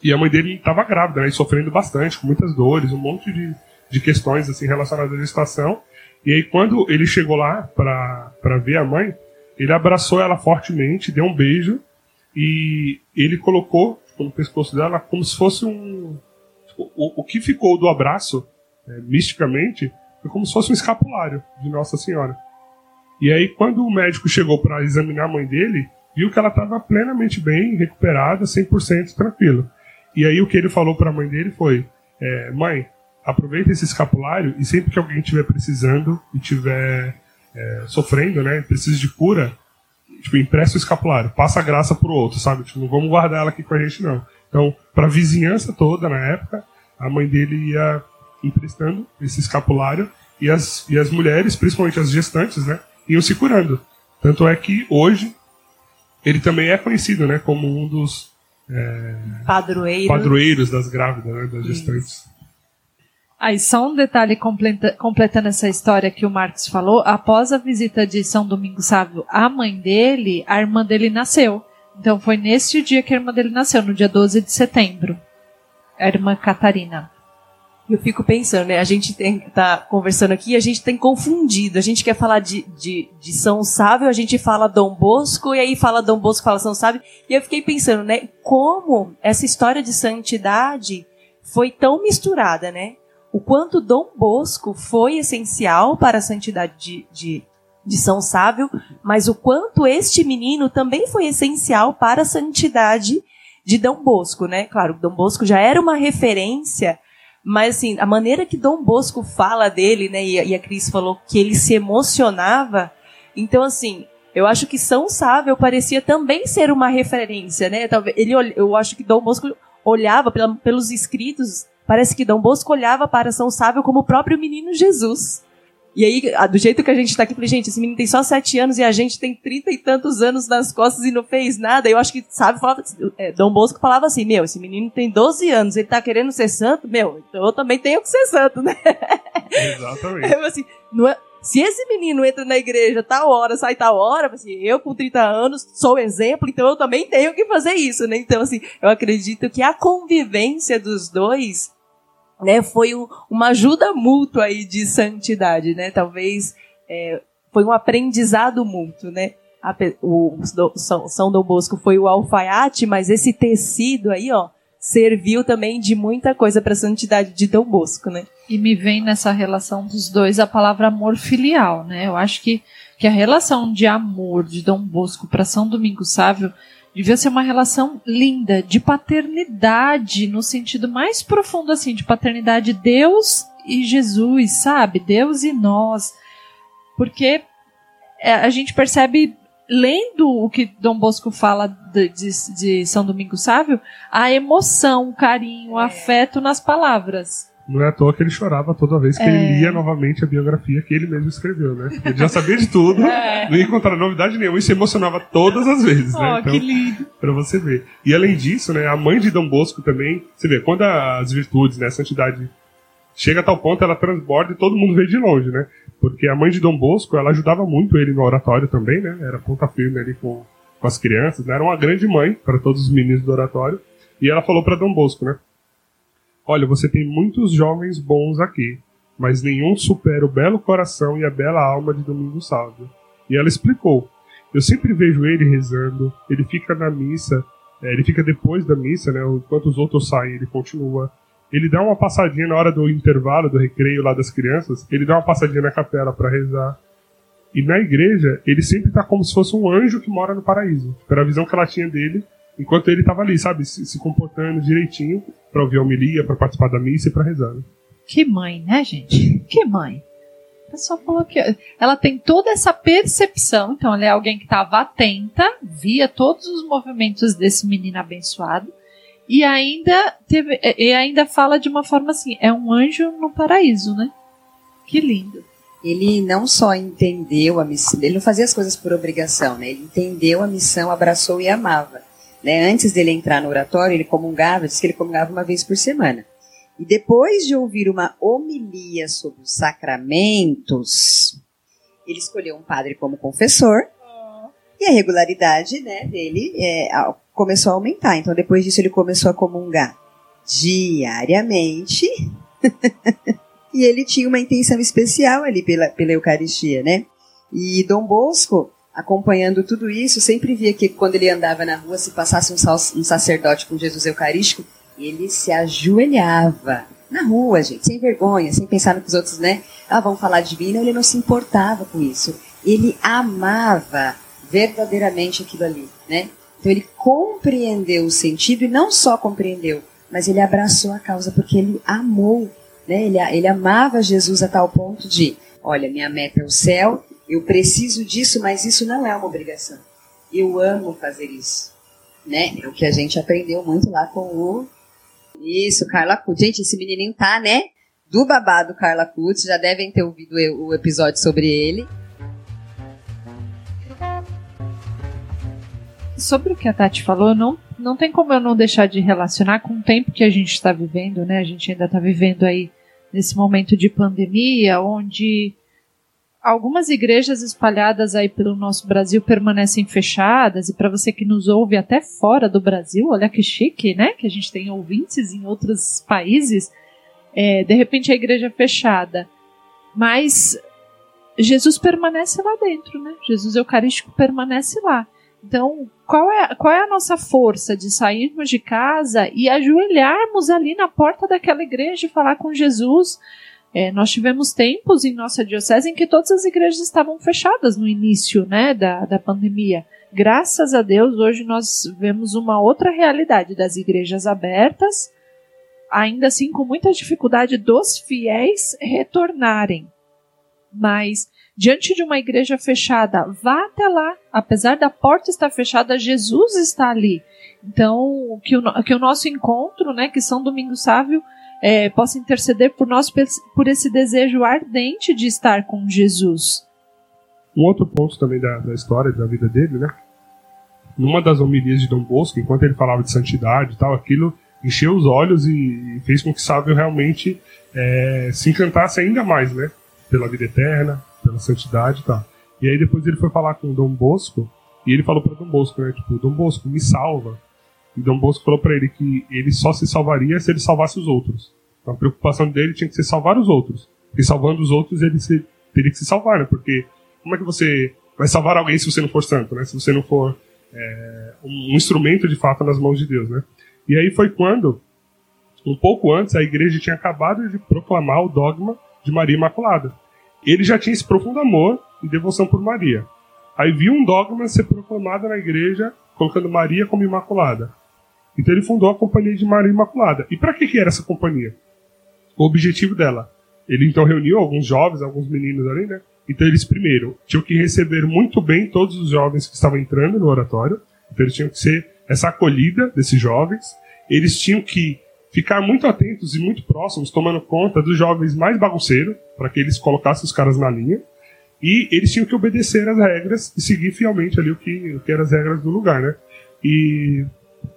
Speaker 2: E a mãe dele estava grávida, né, e sofrendo bastante, com muitas dores, um monte de, de questões assim relacionadas à gestação. E aí quando ele chegou lá para ver a mãe, ele abraçou ela fortemente, deu um beijo e ele colocou tipo, no pescoço dela como se fosse um. O, o, que ficou do abraço, é, misticamente, foi como se fosse um escapulário de Nossa Senhora. E aí, quando o médico chegou para examinar a mãe dele, viu que ela estava plenamente bem, recuperada, 100% tranquila. E aí, o que ele falou para a mãe dele foi: é, Mãe, aproveita esse escapulário e sempre que alguém estiver precisando e estiver é, sofrendo, né, precisa de cura, tipo, empresta o escapulário, passa a graça pro outro, sabe? Tipo, não vamos guardar ela aqui com a gente, não. Então, para a vizinhança toda, na época, a mãe dele ia emprestando esse escapulário e as, e as mulheres, principalmente as gestantes, né, iam se curando. Tanto é que hoje ele também é conhecido, né, como um dos é,
Speaker 3: Padroeiro.
Speaker 2: padroeiros das grávidas, né, das gestantes.
Speaker 5: Aí, só um detalhe completa, completando essa história que o Marcos falou. Após a visita de São Domingos Sávio à mãe dele, a irmã dele nasceu. Então foi nesse dia que a irmã dele nasceu, no dia 12 de setembro. A irmã Catarina.
Speaker 3: Eu fico pensando, né? A gente tem, tá conversando aqui a gente tem confundido. A gente quer falar de, de, de São Sávio, a gente fala Dom Bosco, e aí fala Dom Bosco, fala São Sávio. E eu fiquei pensando, né? Como essa história de santidade foi tão misturada, né? o quanto Dom Bosco foi essencial para a santidade de, de, de São Sávio, mas o quanto este menino também foi essencial para a santidade de Dom Bosco, né? Claro, Dom Bosco já era uma referência, mas assim, a maneira que Dom Bosco fala dele, né? E, e a Cris falou que ele se emocionava. Então, assim, eu acho que São Sávio parecia também ser uma referência, né? Ele, eu acho que Dom Bosco olhava pela, pelos escritos Parece que Dom Bosco olhava para São Sávio como o próprio menino Jesus. E aí, do jeito que a gente está aqui, falei, gente, esse menino tem só sete anos e a gente tem trinta e tantos anos nas costas e não fez nada. Eu acho que, sabe, falava, é, Dom Bosco falava assim, meu, esse menino tem 12 anos, ele tá querendo ser santo, meu, então eu também tenho que ser santo, né?
Speaker 2: Exatamente. *laughs*
Speaker 3: Eu, assim, não é, se esse menino entra na igreja tal hora, sai tal hora, assim, eu com 30 anos sou exemplo, então eu também tenho que fazer isso, né? Então, assim, eu acredito que a convivência dos dois né, foi um, uma ajuda mútua aí de santidade, né? Talvez é, foi um aprendizado mútuo, né? A, o, São, São Dom Bosco foi o alfaiate, mas esse tecido aí, ó, serviu também de muita coisa para a santidade de Dom Bosco, né?
Speaker 5: E me vem nessa relação dos dois a palavra amor filial, né? Eu acho que, que a relação de amor de Dom Bosco para São Domingos Sávio devia ser uma relação linda, de paternidade, no sentido mais profundo, assim, de paternidade Deus e Jesus, sabe? Deus e nós. Porque é, a gente percebe lendo o que Dom Bosco fala de, de, de São Domingo Sávio, a emoção, o carinho, o afeto nas palavras.
Speaker 2: Não é à toa que ele chorava toda vez que
Speaker 5: É.
Speaker 2: ele lia novamente a biografia que ele mesmo escreveu, né? Ele já sabia de tudo, *laughs*
Speaker 5: É.
Speaker 2: não ia encontrar novidade nenhuma e se emocionava todas as vezes,
Speaker 5: Oh,
Speaker 2: né? Então,
Speaker 5: que lindo.
Speaker 2: Pra você ver. E além disso, né, a mãe de Dom Bosco também, você vê, quando as virtudes, né, a santidade chega a tal ponto, ela transborda e todo mundo vê de longe, né? Porque a mãe de Dom Bosco, ela ajudava muito ele no oratório também, né? Era ponta firme ali com, com as crianças, né? Era uma grande mãe para todos os meninos do oratório. E ela falou para Dom Bosco, né? Olha, você tem muitos jovens bons aqui, mas nenhum supera o belo coração e a bela alma de Domingos Sávio. E ela explicou. Eu sempre vejo ele rezando, ele fica na missa, é, ele fica depois da missa, né? Enquanto os outros saem, ele continua. Ele dá uma passadinha na hora do intervalo, do recreio lá das crianças, ele dá uma passadinha na capela para rezar. E na igreja, ele sempre tá como se fosse um anjo que mora no paraíso. Era a visão que ela tinha dele, enquanto ele tava ali, sabe? Se, se comportando direitinho para ouvir a homilia, para participar da missa e para rezar. né?
Speaker 5: Que mãe, né, gente? Que mãe. A pessoa falou que ela tem toda essa percepção, então ela é alguém que estava atenta, via todos os movimentos desse menino abençoado e ainda teve, e ainda fala de uma forma assim, é um anjo no paraíso, né? Que lindo.
Speaker 4: Ele não só entendeu a missão, ele não fazia as coisas por obrigação, né? Ele entendeu a missão, abraçou e amava. Né? Antes dele entrar no oratório, ele comungava, disse que ele comungava uma vez por semana. E depois de ouvir uma homilia sobre os sacramentos, ele escolheu um padre como confessor. E a regularidade né, dele é, começou a aumentar. Então, depois disso, ele começou a comungar diariamente. *laughs* e ele tinha uma intenção especial ali pela, pela Eucaristia, né? E Dom Bosco, acompanhando tudo isso, sempre via que quando ele andava na rua, se passasse um, sacerdote com Jesus Eucarístico, ele se ajoelhava na rua, gente, sem vergonha, sem pensar no que os outros, né? Ah, vão falar divino, ele não se importava com isso. Ele amava verdadeiramente aquilo ali, né? Então ele compreendeu o sentido e não só compreendeu, mas ele abraçou a causa porque ele amou, né? Ele, ele amava Jesus a tal ponto de, olha, minha meta é o céu, eu preciso disso, mas isso não é uma obrigação. Eu amo fazer isso, né? É o que a gente aprendeu muito lá com o isso, Carla Kutz. Gente, esse menininho tá, né? Do babado Carla Kutz, já devem ter ouvido o episódio sobre ele.
Speaker 5: Sobre o que a Tati falou, não, não tem como eu não deixar de relacionar com o tempo que a gente está vivendo, né? A gente ainda está vivendo aí nesse momento de pandemia, onde algumas igrejas espalhadas aí pelo nosso Brasil permanecem fechadas, e para você que nos ouve até fora do Brasil, olha que chique, né? Que a gente tem ouvintes em outros países, é, de repente a igreja é fechada. Mas Jesus permanece lá dentro, né? Jesus Eucarístico permanece lá. Então, qual é, qual é a nossa força de sairmos de casa e ajoelharmos ali na porta daquela igreja e falar com Jesus? É, nós tivemos tempos em nossa diocese em que todas as igrejas estavam fechadas no início né, da, da pandemia. Graças a Deus, hoje nós vemos uma outra realidade das igrejas abertas, ainda assim com muita dificuldade dos fiéis retornarem. Mas diante de uma igreja fechada, vá até lá. Apesar da porta estar fechada, Jesus está ali. Então, que o, que o nosso encontro, né, que São Domingos Sávio, é, possa interceder por nós por esse desejo ardente de estar com Jesus.
Speaker 2: Um outro ponto também da, da história, da vida dele, né? Numa das homilias de Dom Bosco, enquanto ele falava de santidade e tal, aquilo encheu os olhos e, fez com que Sávio realmente é, se encantasse ainda mais, né? Pela vida eterna, pela santidade e tal. E aí depois ele foi falar com Dom Bosco e ele falou para Dom Bosco, né? Tipo, Dom Bosco, me salva. E Dom Bosco falou para ele que ele só se salvaria se ele salvasse os outros. Então a preocupação dele tinha que ser salvar os outros. E salvando os outros ele se, teria que se salvar, né? Porque como é que você vai salvar alguém se você não for santo, né? Se você não for é, um instrumento de fato nas mãos de Deus, né? E aí foi quando, um pouco antes, a igreja tinha acabado de proclamar o dogma de Maria Imaculada. Ele já tinha esse profundo amor e devoção por Maria. Aí viu um dogma ser proclamado na igreja, colocando Maria como Imaculada. Então ele fundou a Companhia de Maria Imaculada. E para que, que era essa companhia? O objetivo dela. Ele então reuniu alguns jovens, alguns meninos ali, né? Então eles primeiro tinham que receber muito bem todos os jovens que estavam entrando no oratório. Então eles tinham que ser essa acolhida desses jovens. Eles tinham que ficar muito atentos e muito próximos, tomando conta dos jovens mais bagunceiros, para que eles colocassem os caras na linha. E eles tinham que obedecer às regras e seguir fielmente ali o que, o que eram as regras do lugar, né? E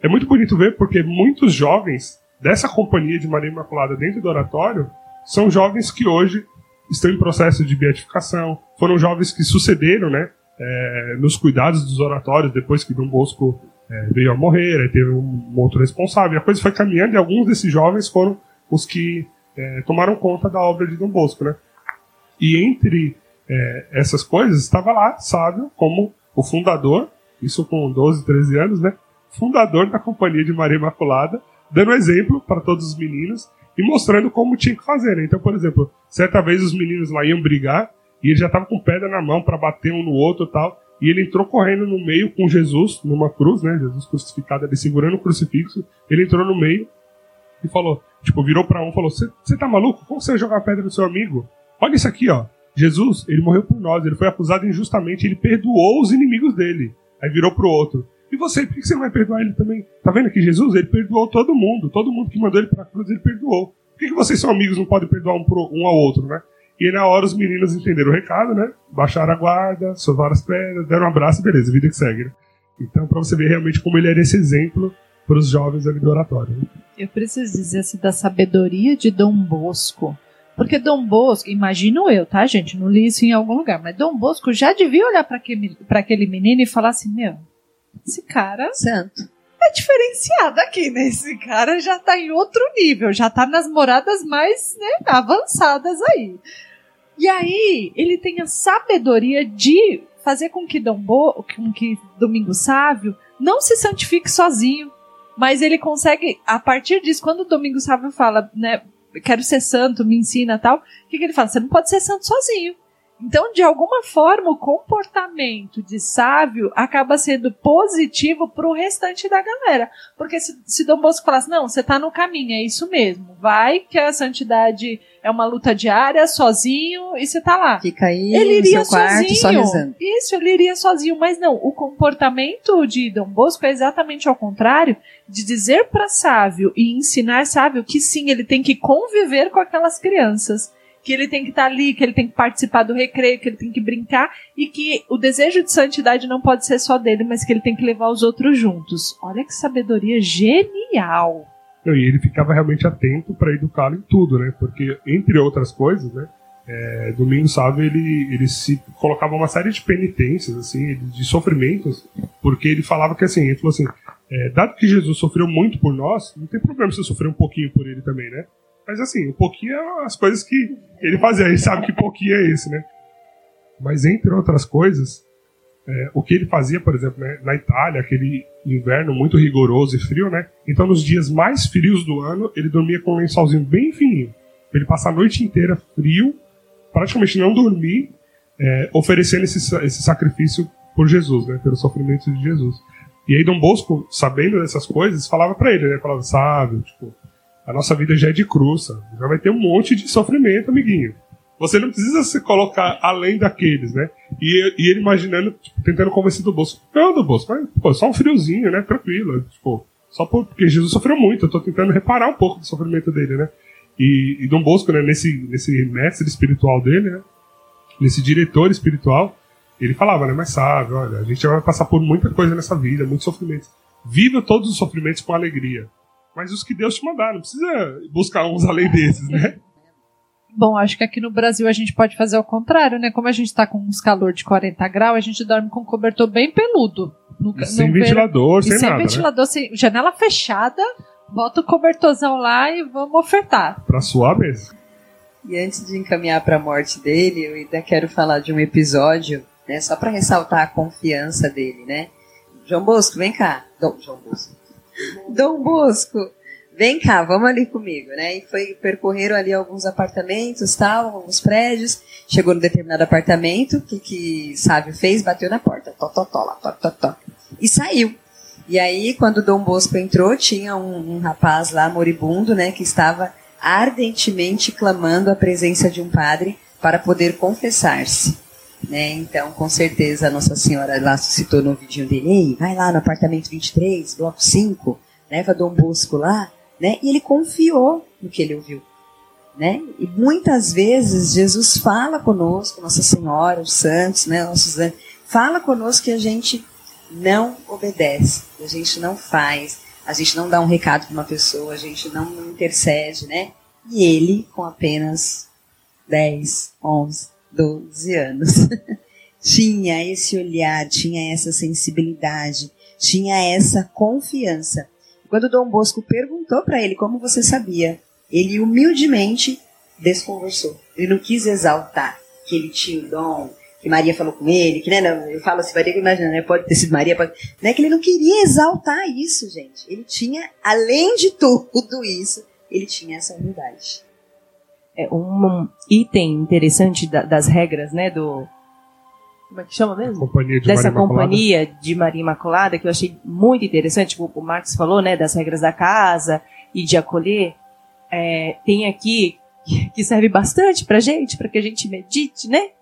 Speaker 2: é muito bonito ver porque muitos jovens dessa companhia de Maria Imaculada dentro do oratório são jovens que hoje estão em processo de beatificação, foram jovens que sucederam, né? É, nos cuidados dos oratórios depois que Dom Bosco é, veio a morrer, aí teve um, outro responsável. A coisa foi caminhando e alguns desses jovens foram os que é, tomaram conta da obra de Dom Bosco, né? E entre essas coisas estava lá Sábio como o fundador, isso com 12, 13 anos, né? Fundador da Companhia de Maria Imaculada, dando exemplo para todos os meninos e mostrando como tinha que fazer. Né? Então, por exemplo, certa vez os meninos lá iam brigar e ele já estava com pedra na mão para bater um no outro e tal. E ele entrou correndo no meio com Jesus, numa cruz, né? Jesus crucificado ali, segurando o crucifixo. Ele entrou no meio e falou, tipo, virou para um e falou: Você tá maluco? Como você vai jogar pedra no seu amigo? Olha isso aqui, ó. Jesus, ele morreu por nós, ele foi acusado injustamente, ele perdoou os inimigos dele. Aí virou pro outro. E você, por que você não vai perdoar ele também? Tá vendo aqui Jesus? Ele perdoou todo mundo. Todo mundo que mandou ele pra cruz, ele perdoou. Por que, que vocês são amigos não podem perdoar um, pro, um ao outro, né? E na hora os meninos entenderam o recado, né? Baixaram a guarda, sovaram as pedras, deram um abraço e beleza, vida que segue. Né? Então, para você ver realmente como ele era esse exemplo para os jovens ali do oratório. Né?
Speaker 5: Eu preciso dizer-se da sabedoria de Dom Bosco. Porque Dom Bosco, imagino eu, tá, gente? Não li isso em algum lugar, mas Dom Bosco já devia olhar para aquele, aquele menino e falar assim: meu, esse cara.
Speaker 4: Santo.
Speaker 5: É diferenciado aqui, né? Esse cara já tá em outro nível, já tá nas moradas mais né, avançadas aí. E aí, ele tem a sabedoria de fazer com que Dom Bo, com que Domingo Sávio não se santifique sozinho, mas ele consegue, a partir disso, quando o Domingo Sávio fala, né, quero ser santo, me ensina tal, o que, que ele fala? Você não pode ser santo sozinho. Então, de alguma forma, o comportamento de sábio acaba sendo positivo para o restante da galera. Porque se, se Dom Bosco falasse, não, você está no caminho, é isso mesmo. Vai que a santidade é uma luta diária, sozinho, e você está lá.
Speaker 4: Fica aí
Speaker 5: ele iria
Speaker 4: quarto,
Speaker 5: sozinho. Isso, ele iria sozinho. Mas não, o comportamento de Dom Bosco é exatamente ao contrário, de dizer para sábio e ensinar sábio que sim, ele tem que conviver com aquelas crianças que ele tem que estar tá ali, que ele tem que participar do recreio, que ele tem que brincar e que o desejo de santidade não pode ser só dele, mas que ele tem que levar os outros juntos. Olha que sabedoria genial!
Speaker 2: e ele ficava realmente atento para educá-lo em tudo, né? Porque, entre outras coisas, né? É, Domingo Sávio ele, ele se colocava uma série de penitências, assim, de sofrimentos, porque ele falava que assim, ele falou assim, é, dado que Jesus sofreu muito por nós, não tem problema eu sofrer um pouquinho por ele também, né? Mas assim, um pouquinho é as coisas que ele fazia. Gente sabe que pouquinho é esse, né? Mas entre outras coisas, é, o que ele fazia, por exemplo, né, na Itália, aquele inverno muito rigoroso e frio, né? Então, nos dias mais frios do ano, ele dormia com um lençolzinho bem fininho. Ele passa a noite inteira frio, praticamente não dormir, é, oferecendo esse, esse sacrifício por Jesus, né? Pelo sofrimento de Jesus. E aí Dom Bosco, sabendo dessas coisas, falava para ele, né? Falava, sábio, tipo, a nossa vida já é de cruza. Já vai ter um monte de sofrimento, amiguinho. Você não precisa se colocar além daqueles, né? E, e ele imaginando, tipo, tentando convencer do bolso. Não, do bolso, mas, pô, só um friozinho, né? Tranquilo. Tipo, só porque Jesus sofreu muito. Eu tô tentando reparar um pouco do sofrimento dele, né? E, e Dom Bosco, né, nesse, nesse mestre espiritual dele, né? Nesse diretor espiritual, ele falava, né? Mas sabe, olha, a gente vai passar por muita coisa nessa vida, muitos sofrimentos. Viva todos os sofrimentos com alegria mas os que Deus te mandar, não precisa buscar uns além desses, né?
Speaker 5: Bom, acho que aqui no Brasil a gente pode fazer o contrário, né? Como a gente tá com uns calor de 40 graus, a gente dorme com um cobertor bem peludo.
Speaker 2: No, sem no ventilador, sem,
Speaker 5: sem
Speaker 2: nada.
Speaker 5: Sem né? ventilador,
Speaker 2: né?
Speaker 5: sem janela fechada, bota o cobertorzão lá e vamos ofertar.
Speaker 2: Pra suar mesmo.
Speaker 4: E antes de encaminhar para a morte dele, eu ainda quero falar de um episódio, né? Só para ressaltar a confiança dele, né? João Bosco, vem cá. Dom, João Bosco. Dom Bosco, vem cá, vamos ali comigo, né? E foi, percorreram ali alguns apartamentos, tal, alguns prédios. Chegou no determinado apartamento, o que que Sávio fez? Bateu na porta, tó, tó, tó, lá, tó, tó. E saiu. E aí, quando Dom Bosco entrou, tinha um, um rapaz lá, moribundo, né, que estava ardentemente clamando a presença de um padre para poder confessar-se. Né? Então, com certeza, a Nossa Senhora lá citou no vídeo dele, vai lá no apartamento 23, bloco 5, leva Dom Bosco lá, né? E ele confiou no que ele ouviu. Né? E muitas vezes Jesus fala conosco, Nossa Senhora, os santos, né, nossos anjos, fala conosco que a gente não obedece, a gente não faz, a gente não dá um recado para uma pessoa, a gente não intercede, né? E ele, com apenas 10, 11, 12 anos, *laughs* tinha esse olhar, tinha essa sensibilidade, tinha essa confiança. Quando Dom Bosco perguntou para ele como você sabia, ele humildemente desconversou. Ele não quis exaltar que ele tinha o dom, que Maria falou com ele, que né, não, eu falo assim, Maria, imagina, né, pode ter sido Maria, pode, né, que ele não queria exaltar isso, gente. Ele tinha, além de tudo isso, ele tinha essa humildade.
Speaker 3: É um item interessante da, das regras, né, do como é que chama mesmo?
Speaker 2: Companhia de
Speaker 3: Dessa
Speaker 2: Maria
Speaker 3: companhia de Maria Imaculada, que eu achei muito interessante, como o Marcos falou, né, das regras da casa e de acolher. É, tem aqui *laughs* que serve bastante pra gente, para que a gente medite, né?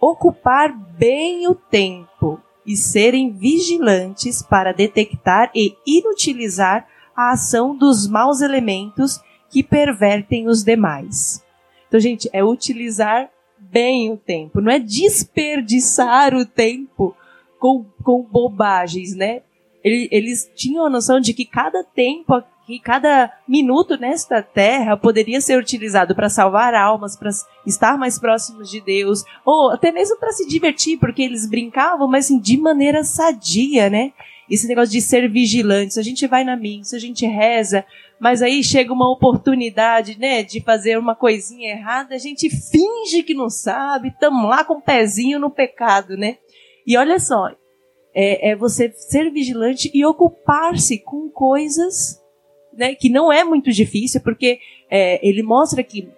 Speaker 3: ocupar bem o tempo e serem vigilantes para detectar e inutilizar a ação dos maus elementos que pervertem os demais. Então, gente, é utilizar bem o tempo, não é desperdiçar o tempo com, com bobagens, né? Eles tinham a noção de que cada tempo que cada minuto nesta terra poderia ser utilizado para salvar almas, para estar mais próximos de Deus, ou até mesmo para se divertir, porque eles brincavam, mas assim, de maneira sadia, né? Esse negócio de ser vigilante, a gente vai na missa, a gente reza, mas aí chega uma oportunidade, né, de fazer uma coisinha errada, a gente finge que não sabe, estamos lá com o pezinho no pecado, né? E olha só, é, é você ser vigilante e ocupar-se com coisas né, que não é muito difícil, porque é, ele mostra que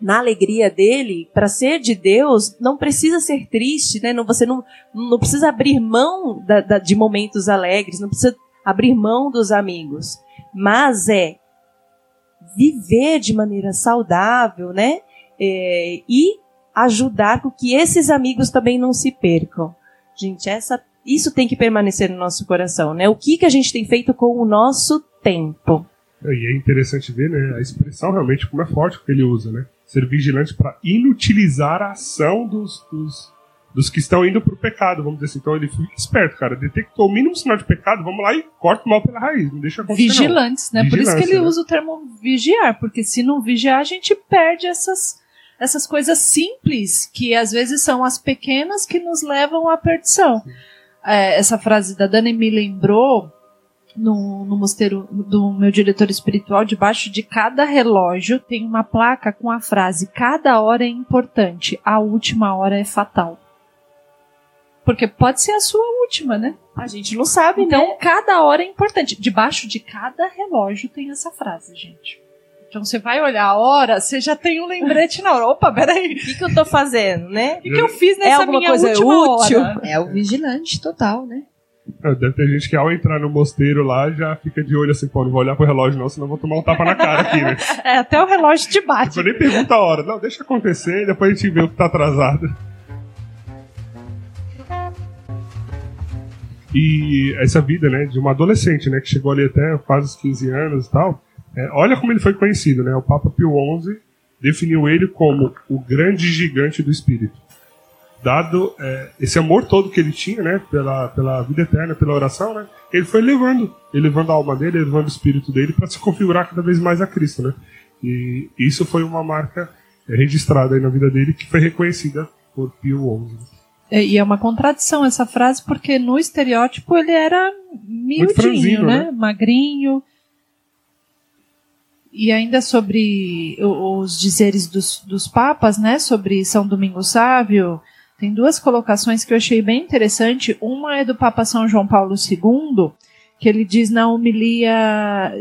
Speaker 3: na alegria dele, para ser de Deus, não precisa ser triste, né? Não, você não, não precisa abrir mão da, da, de momentos alegres, não precisa abrir mão dos amigos, mas é viver de maneira saudável, né? É, e ajudar com que esses amigos também não se percam. Gente, essa, isso tem que permanecer no nosso coração, né? O que, que a gente tem feito com o nosso tempo?
Speaker 2: E é interessante ver, né, a expressão realmente como é forte que ele usa, né? Ser vigilante para inutilizar a ação dos, dos, dos que estão indo para o pecado, vamos dizer assim. Então ele fica esperto, cara. Detectou o mínimo sinal de pecado, vamos lá e corta o mal pela raiz. Não deixa acontecer,
Speaker 5: Vigilantes,
Speaker 2: não.
Speaker 5: né? Por isso que ele
Speaker 2: né?
Speaker 5: usa o termo vigiar, porque se não vigiar, a gente perde essas, essas coisas simples, que às vezes são as pequenas que nos levam à perdição. É, essa frase da Dani me lembrou no, no mosteiro do meu diretor espiritual, debaixo de cada relógio tem uma placa com a frase: Cada hora é importante, a última hora é fatal. Porque pode ser a sua última, né?
Speaker 3: A gente não sabe,
Speaker 5: Então,
Speaker 3: né?
Speaker 5: cada hora é importante. Debaixo de cada relógio tem essa frase, gente. Então, você vai olhar a hora, você já tem um lembrete na hora. Opa, peraí.
Speaker 3: O que, que eu tô fazendo, né?
Speaker 5: O que, que eu fiz nessa
Speaker 3: alguma
Speaker 5: minha
Speaker 3: coisa
Speaker 5: última
Speaker 3: útil?
Speaker 5: hora?
Speaker 4: É o vigilante total, né?
Speaker 2: É, Deve ter gente que ao entrar no mosteiro lá já fica de olho assim, pô, não vou olhar pro relógio não, senão eu vou tomar um tapa na cara aqui, né? *laughs*
Speaker 5: É, até o relógio te bate.
Speaker 2: Tipo, nem pergunta a hora. Não, deixa acontecer e depois a gente vê o que tá atrasado. E essa vida, né, de uma adolescente, né, que chegou ali até quase os 15 anos e tal. é, olha como ele foi conhecido, né? O Papa Pio XI definiu ele como o grande gigante do espírito. Dado é, esse amor todo que ele tinha, né, pela, pela vida eterna, pela oração, né, ele foi levando, ele levando a alma dele, levando o espírito dele para se configurar cada vez mais a Cristo, né? E isso foi uma marca registrada na vida dele que foi reconhecida por Pio XI.
Speaker 5: É, E é uma contradição essa frase, porque no estereótipo ele era miudinho,
Speaker 2: franzino,
Speaker 5: né?
Speaker 2: né?
Speaker 5: Magrinho. E ainda sobre os dizeres dos, dos papas, né? Sobre São Domingos Sávio, tem duas colocações que eu achei bem interessante. Uma é do Papa São João Paulo II, que ele diz na homilia,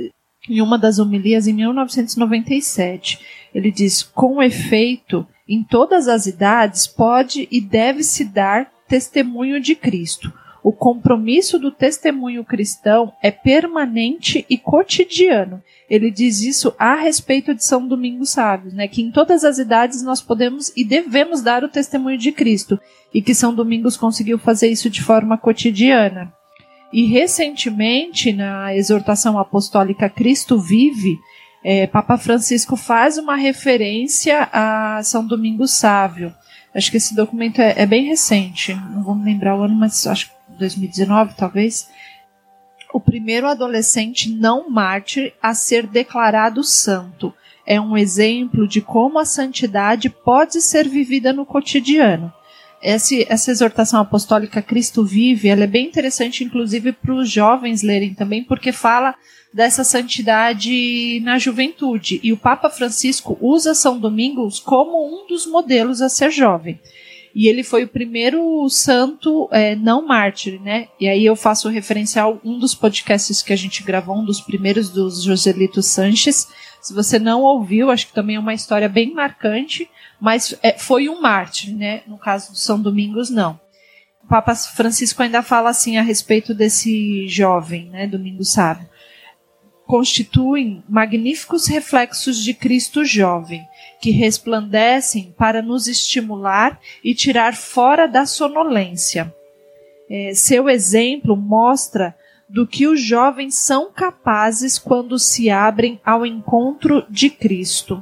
Speaker 5: em uma das homilias em 1997, ele diz: com efeito, em todas as idades pode e deve se dar testemunho de Cristo. o compromisso do testemunho cristão é permanente e cotidiano. Ele diz isso a respeito de São Domingos Sábios, né? Que em todas as idades nós podemos e devemos dar o testemunho de Cristo, e que São Domingos conseguiu fazer isso de forma cotidiana. E recentemente, na exortação apostólica Cristo Vive, é, Papa Francisco faz uma referência a São Domingos Sávio. Acho que esse documento é, é bem recente, não vou me lembrar o ano, mas acho que 2019 talvez. O primeiro adolescente não mártir a ser declarado santo. É um exemplo de como a santidade pode ser vivida no cotidiano. Esse, essa exortação apostólica Cristo Vive, ela é bem interessante, inclusive, para os jovens lerem também, porque fala dessa santidade na juventude. E o Papa Francisco usa São Domingos como um dos modelos a ser jovem. E ele foi o primeiro santo é, não mártir, né? E aí eu faço referencial um dos podcasts que a gente gravou, um dos primeiros dos Joselito Sanches. Se você não ouviu, acho que também é uma história bem marcante, mas é, foi um mártir, né? No caso do São Domingos, não. O Papa Francisco ainda fala assim a respeito desse jovem, né? Domingo Sábio. Constituem magníficos reflexos de Cristo jovem que resplandecem para nos estimular e tirar fora da sonolência. É, seu exemplo mostra do que os jovens são capazes quando se abrem ao encontro de Cristo.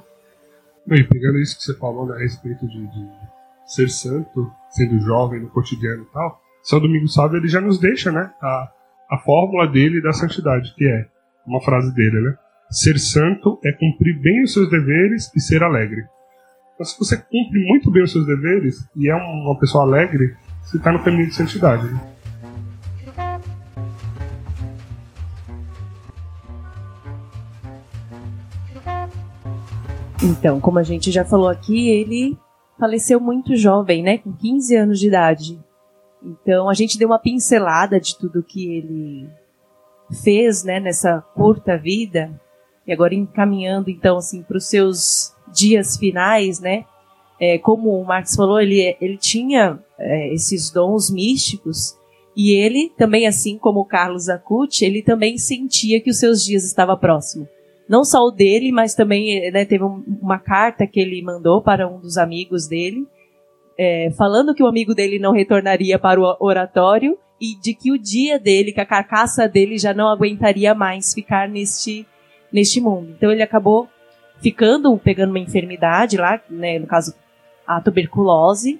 Speaker 2: Bem, pegando isso que você falou né, a respeito de, de, ser santo, sendo jovem no cotidiano e tal, São Domingos Sábio ele já nos deixa né, a, a fórmula dele da santidade, que é uma frase dele, né? Ser santo é cumprir bem os seus deveres e ser alegre. Então, se você cumpre muito bem os seus deveres e é uma pessoa alegre, você está no caminho de santidade. Né?
Speaker 3: Então, como a gente já falou aqui, ele faleceu muito jovem, né, com 15 anos de idade. Então, a gente deu uma pincelada de tudo que ele fez, né, nessa curta vida, e agora encaminhando então assim para os seus dias finais, né? É, como o Marx falou, ele, ele tinha é, esses dons místicos e ele também, assim como o Carlos Acuti, ele também sentia que os seus dias estavam próximos. Não só o dele, mas também né, teve um, uma carta que ele mandou para um dos amigos dele, é, falando que o amigo dele não retornaria para o oratório e de que o dia dele, que a carcaça dele já não aguentaria mais ficar neste neste mundo. Então ele acabou ficando, pegando uma enfermidade lá, né, no caso a tuberculose,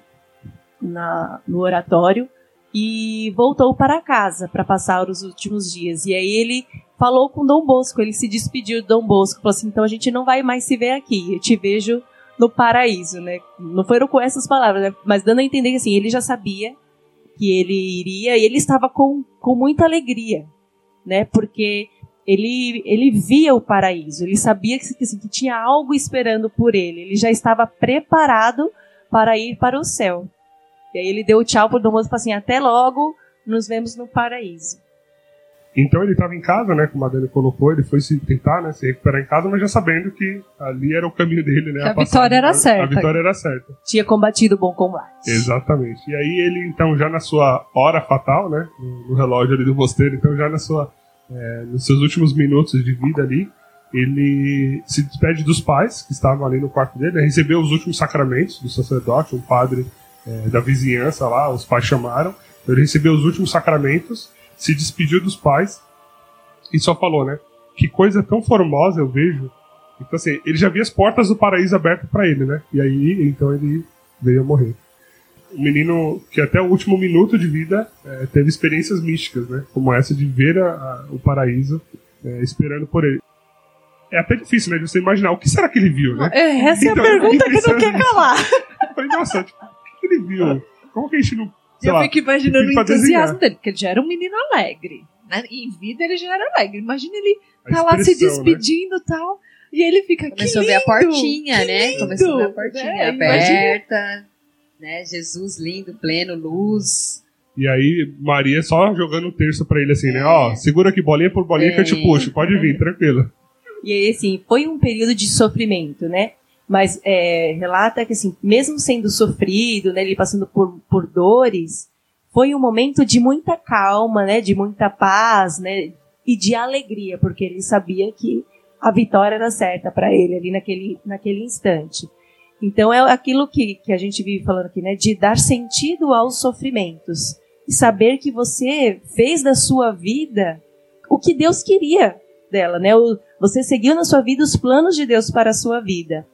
Speaker 3: na, no oratório, e voltou para casa para passar os últimos dias. E aí ele falou com Dom Bosco, ele se despediu de Dom Bosco, falou assim: então a gente não vai mais se ver aqui, eu te vejo no paraíso, né? Não foram com essas palavras, né? mas dando a entender que assim, ele já sabia que ele iria e ele estava com, com muita alegria, né? Porque ele, ele via o paraíso, ele sabia que, assim, que tinha algo esperando por ele, ele já estava preparado para ir para o céu. E aí ele deu tchau para o Dom e falou assim: até logo, nos vemos no paraíso.
Speaker 2: Então ele estava em casa, né? Como a Dani colocou, ele foi se tentar, né? Se recuperar em casa, mas já sabendo que ali era o caminho dele, né?
Speaker 5: a, a vitória era
Speaker 2: a,
Speaker 5: certa.
Speaker 2: A vitória era certa.
Speaker 3: Tinha combatido o bom combate.
Speaker 2: Exatamente. E aí ele, então, já na sua hora fatal, né? No, no relógio ali do mosteiro, então já na sua é, nos seus últimos minutos de vida ali, ele se despede dos pais que estavam ali no quarto dele, né, recebeu os últimos sacramentos do sacerdote, um padre é, da vizinhança lá, os pais chamaram, ele recebeu os últimos sacramentos, se despediu dos pais e só falou, né? Que coisa tão formosa eu vejo. Então, assim, ele já via as portas do paraíso abertas para ele, né? E aí, então, ele veio a morrer um menino que até o último minuto de vida é, teve experiências místicas, né? Como essa de ver a, a, o paraíso é, esperando por ele. É até difícil, né? De você imaginar o que será que ele viu, né?
Speaker 5: É, essa então, é a então, pergunta que não quer calar.
Speaker 2: Eu falei, nossa, tipo, o que ele viu? Como que a gente não.
Speaker 5: Eu lá, fico imaginando o entusiasmo dele, porque ele já era um menino alegre. Né? Em vida ele já era alegre. Imagina ele tá lá se né? despedindo e né? tal. E ele fica
Speaker 4: Começou
Speaker 5: a ver
Speaker 4: a portinha, né? Começou a ver a portinha é, aberta. Imagina né? Jesus lindo, pleno, luz.
Speaker 2: E aí, Maria só jogando o terço pra ele assim, né? Ó, segura aqui bolinha por bolinha é. que eu te puxo, pode vir, tranquilo.
Speaker 3: E aí, assim, foi um período de sofrimento, né? Mas é, relata que, assim, mesmo sendo sofrido, né, ele passando por, por dores, foi um momento de muita calma, né, de muita paz, né, e de alegria, porque ele sabia que a vitória era certa para ele ali naquele, naquele instante. Então é aquilo que, que a gente vive falando aqui, né, de dar sentido aos sofrimentos e saber que você fez da sua vida o que Deus queria dela, né? Você seguiu na sua vida os planos de Deus para a sua vida.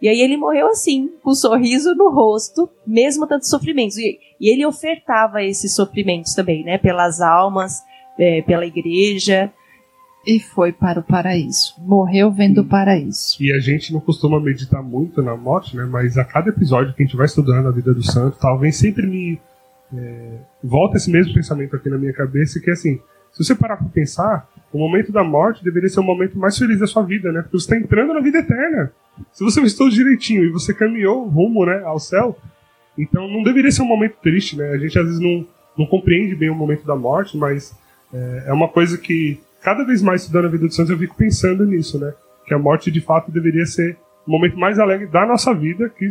Speaker 3: E aí ele morreu assim, com um sorriso no rosto, mesmo tantos sofrimentos. E, e ele ofertava esses sofrimentos também, né? Pelas almas, é, pela igreja.
Speaker 5: E foi para o paraíso. Morreu vendo o paraíso.
Speaker 2: E a gente não costuma meditar muito na morte, né? Mas a cada episódio que a gente vai estudando a vida do santo, talvez sempre me é, volta esse mesmo pensamento aqui na minha cabeça, que é assim, se você parar para pensar, o momento da morte deveria ser o momento mais feliz da sua vida, né? Porque você está entrando na vida eterna. Se você tudo direitinho e você caminhou rumo né, ao céu, então não deveria ser um momento triste, né? A gente às vezes não, não compreende bem o momento da morte, mas é, é uma coisa que cada vez mais estudando a vida dos santos eu fico pensando nisso, né? Que a morte de fato deveria ser o momento mais alegre da nossa vida, que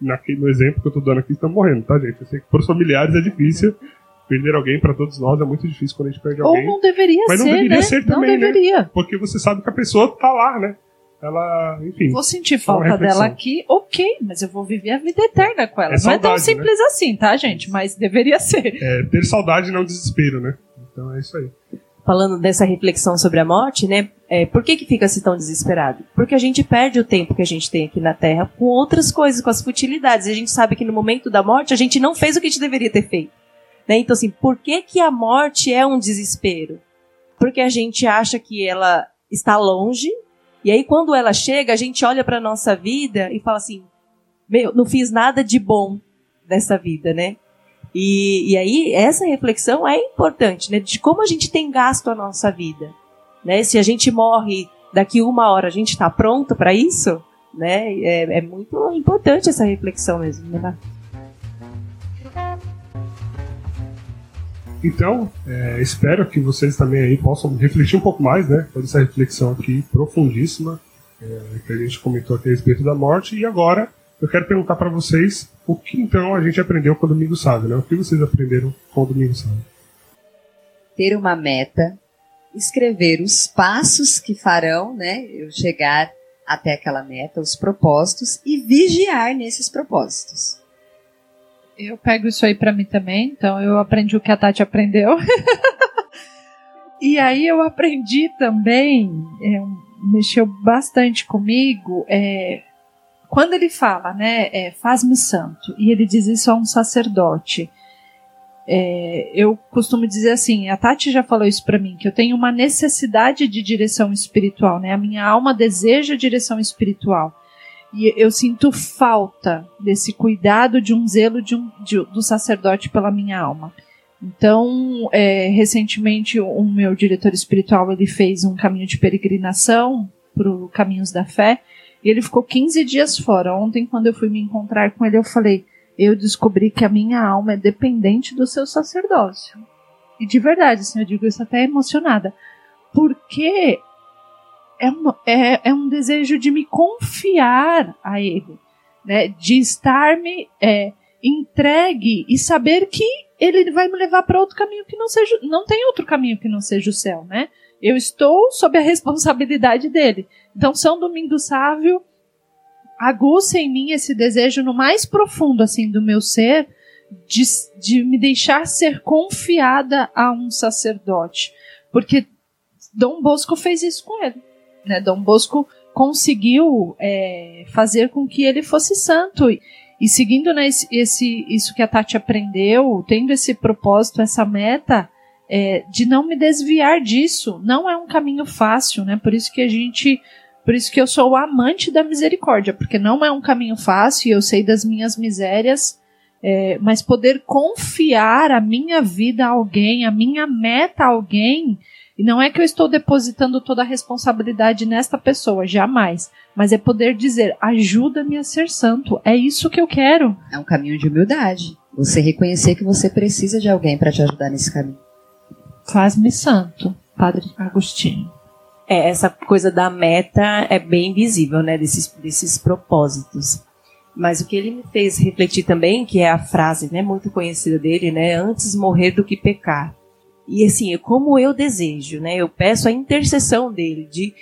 Speaker 2: naquele, no exemplo que eu estou dando aqui estão morrendo, tá, gente? Eu sei que para os familiares é difícil perder alguém para todos nós é muito difícil quando a gente perde alguém.
Speaker 5: Ou não deveria
Speaker 2: mas
Speaker 5: ser,
Speaker 2: não deveria
Speaker 5: né?
Speaker 2: ser também,
Speaker 5: não deveria.
Speaker 2: né? Porque você sabe que a pessoa tá lá, né? Ela, enfim.
Speaker 5: Vou sentir falta dela aqui, ok, mas eu vou viver a vida eterna com ela.
Speaker 2: É
Speaker 5: não é tão
Speaker 2: saudade,
Speaker 5: simples assim, tá, gente? Mas deveria ser.
Speaker 2: É, ter saudade não desespero, né? Então é isso aí.
Speaker 3: falando dessa reflexão sobre a morte, né? É, por que, que fica assim tão desesperado? Porque a gente perde o tempo que a gente tem aqui na Terra com outras coisas, com as futilidades. E a gente sabe que no momento da morte a gente não fez o que a gente deveria ter feito. Né? Então, assim, por que, que a morte é um desespero? Porque a gente acha que ela está longe, e aí quando ela chega, a gente olha para nossa vida e fala assim: meu, não fiz nada de bom dessa vida, né? E, e aí, essa reflexão é importante, né? De como a gente tem gasto a nossa vida. Né? Se a gente morre daqui uma hora, a gente está pronto para isso? Né? É, é muito importante essa reflexão mesmo. Né?
Speaker 2: Então, é, espero que vocês também aí possam refletir um pouco mais, né? Toda essa reflexão aqui profundíssima é, que a gente comentou aqui a respeito da morte. E agora eu quero perguntar para vocês o que então a gente aprendeu com o Domingo Sábio, né? O que vocês aprenderam com o Domingo Sábio?
Speaker 4: Ter uma meta, escrever os passos que farão, né, eu chegar até aquela meta, os propósitos e vigiar nesses propósitos.
Speaker 5: Eu pego isso aí pra mim também, então eu aprendi o que a Tati aprendeu. *laughs* e aí eu aprendi também, é, mexeu bastante comigo, é, quando ele fala, né, é, faz-me santo, e ele diz isso a um sacerdote, é, eu costumo dizer assim, a Tati já falou isso para mim, que eu tenho uma necessidade de direção espiritual, né? A minha alma deseja direção espiritual. E eu sinto falta desse cuidado de um zelo de um, de, do sacerdote pela minha alma. Então, é, recentemente, o meu diretor espiritual ele fez um caminho de peregrinação para o Caminhos da Fé e ele ficou 15 dias fora. Ontem, quando eu fui me encontrar com ele, eu falei: eu descobri que a minha alma é dependente do seu sacerdócio. E de verdade, assim, eu digo isso até emocionada. Porque é um, é, é um desejo de me confiar a ele, né? De estar-me é, entregue e saber que ele vai me levar para outro caminho que não seja, não tem outro caminho que não seja o céu, né? Eu estou sob a *laughs* responsabilidade dele. Então, São Domingo Sávio aguça em mim esse desejo no mais profundo assim do meu ser de, de me deixar ser confiada a um sacerdote, porque Dom Bosco fez isso com ele, né? Dom Bosco conseguiu é, fazer com que ele fosse santo e, e seguindo né, esse, isso que a Tati aprendeu, tendo esse propósito, essa meta é, de não me desviar disso, não é um caminho fácil, né? Por isso que a gente por isso que eu sou o amante da misericórdia, porque não é um caminho fácil, eu sei das minhas misérias, é, mas poder confiar a minha vida a alguém, a minha meta a alguém, e não é que eu estou depositando toda a responsabilidade nesta pessoa, jamais, mas é poder dizer, ajuda-me a ser santo, é isso que eu quero.
Speaker 4: É um caminho de humildade. Você reconhecer que você precisa de alguém para te ajudar nesse caminho.
Speaker 5: Faz-me santo, Padre Agostinho.
Speaker 3: É, essa coisa da meta é bem visível, né? Desses, desses propósitos. Mas o que ele me fez refletir também, que é a frase, né, muito conhecida dele, né, antes morrer do que pecar. E assim, como eu desejo, né, eu peço a intercessão dele de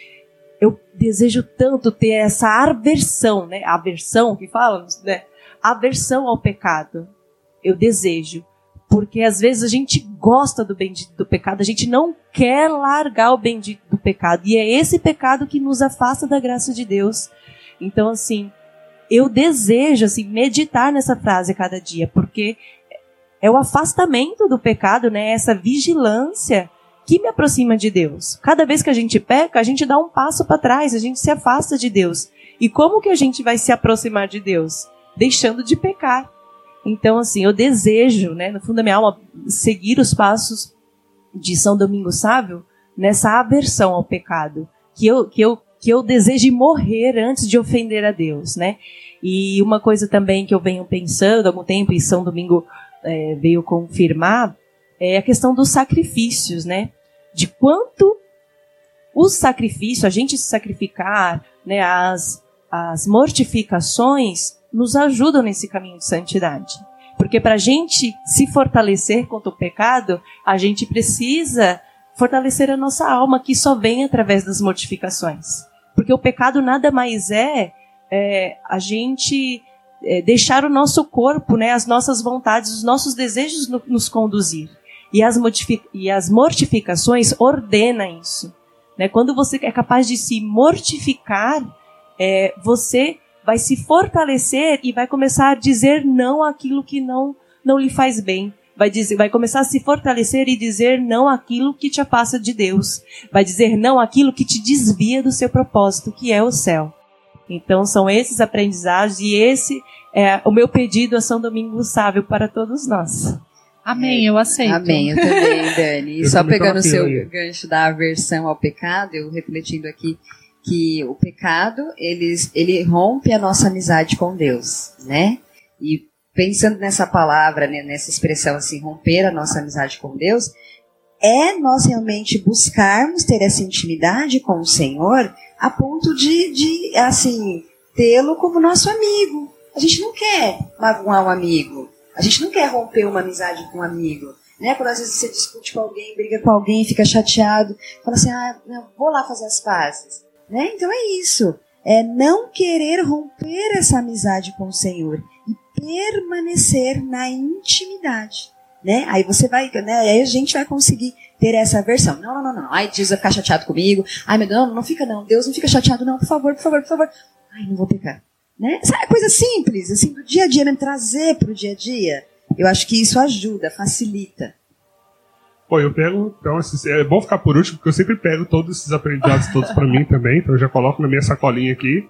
Speaker 3: eu desejo tanto ter essa aversão, né, aversão que falamos, né, aversão ao pecado. Eu desejo, porque às vezes a gente gosta do bendito do pecado, a gente não quer largar o bendito do pecado, e é esse pecado que nos afasta da graça de Deus. Então, assim, eu desejo assim meditar nessa frase a cada dia, porque é o afastamento do pecado, né? Essa vigilância que me aproxima de Deus. Cada vez que a gente peca, a gente dá um passo para trás, a gente se afasta de Deus. E como que a gente vai se aproximar de Deus? Deixando de pecar. Então, assim, eu desejo, né, no fundo da minha alma, seguir os passos de São Domingo Sábio nessa aversão ao pecado. Que eu, que eu que eu deseje morrer antes de ofender a Deus, né? E uma coisa também que eu venho pensando há algum tempo, e São Domingo é, veio confirmar, é a questão dos sacrifícios, né? De quanto o sacrifício, a gente se sacrificar, né, as, as mortificações, nos ajudam nesse caminho de santidade. Porque para a gente se fortalecer contra o pecado, a gente precisa fortalecer a nossa alma, que só vem através das mortificações. Porque o pecado nada mais é, é a gente é, deixar o nosso corpo, né, as nossas vontades, os nossos desejos no, nos conduzir. E as, e as mortificações ordenam isso. Né? Quando você é capaz de se mortificar, é, você vai se fortalecer e vai começar a dizer não àquilo que não, não lhe faz bem vai dizer, vai começar a se fortalecer e dizer não aquilo que te afasta de Deus, vai dizer não aquilo que te desvia do seu propósito, que é o céu. Então são esses aprendizados e esse é o meu pedido a São Domingo Sábio para todos nós.
Speaker 5: Amém, eu aceito.
Speaker 4: Amém, eu também, *laughs* Dani. E só pegando o seu gancho da aversão ao pecado, eu refletindo aqui que o pecado, ele, ele rompe a nossa amizade com Deus, né? E pensando nessa palavra, né, nessa expressão assim, romper a nossa amizade com Deus, é nós realmente buscarmos ter essa intimidade com o Senhor a ponto de, de assim, tê-lo como nosso amigo. A gente não quer magoar um amigo. A gente não quer romper uma amizade com um amigo. Né? Quando às vezes você discute com alguém, briga com alguém, fica chateado, fala assim, ah, não, vou lá fazer as pazes. Né? Então é isso. É não querer romper essa amizade com o Senhor permanecer na intimidade. Né? Aí você vai, né? Aí a gente vai conseguir ter essa versão. Não, não, não, não. Ai, Deus vai ficar chateado comigo. Ai, meu Deus, não, não fica não. Deus não fica chateado não. Por favor, por favor, por favor. Ai, não vou pecar. Né? Essa é coisa simples, assim, do dia a dia, mesmo, trazer para o dia a dia. Eu acho que isso ajuda, facilita.
Speaker 2: Pô, eu pego, então, é bom ficar por último, porque eu sempre pego todos esses aprendizados todos para mim também, então eu já coloco na minha sacolinha aqui.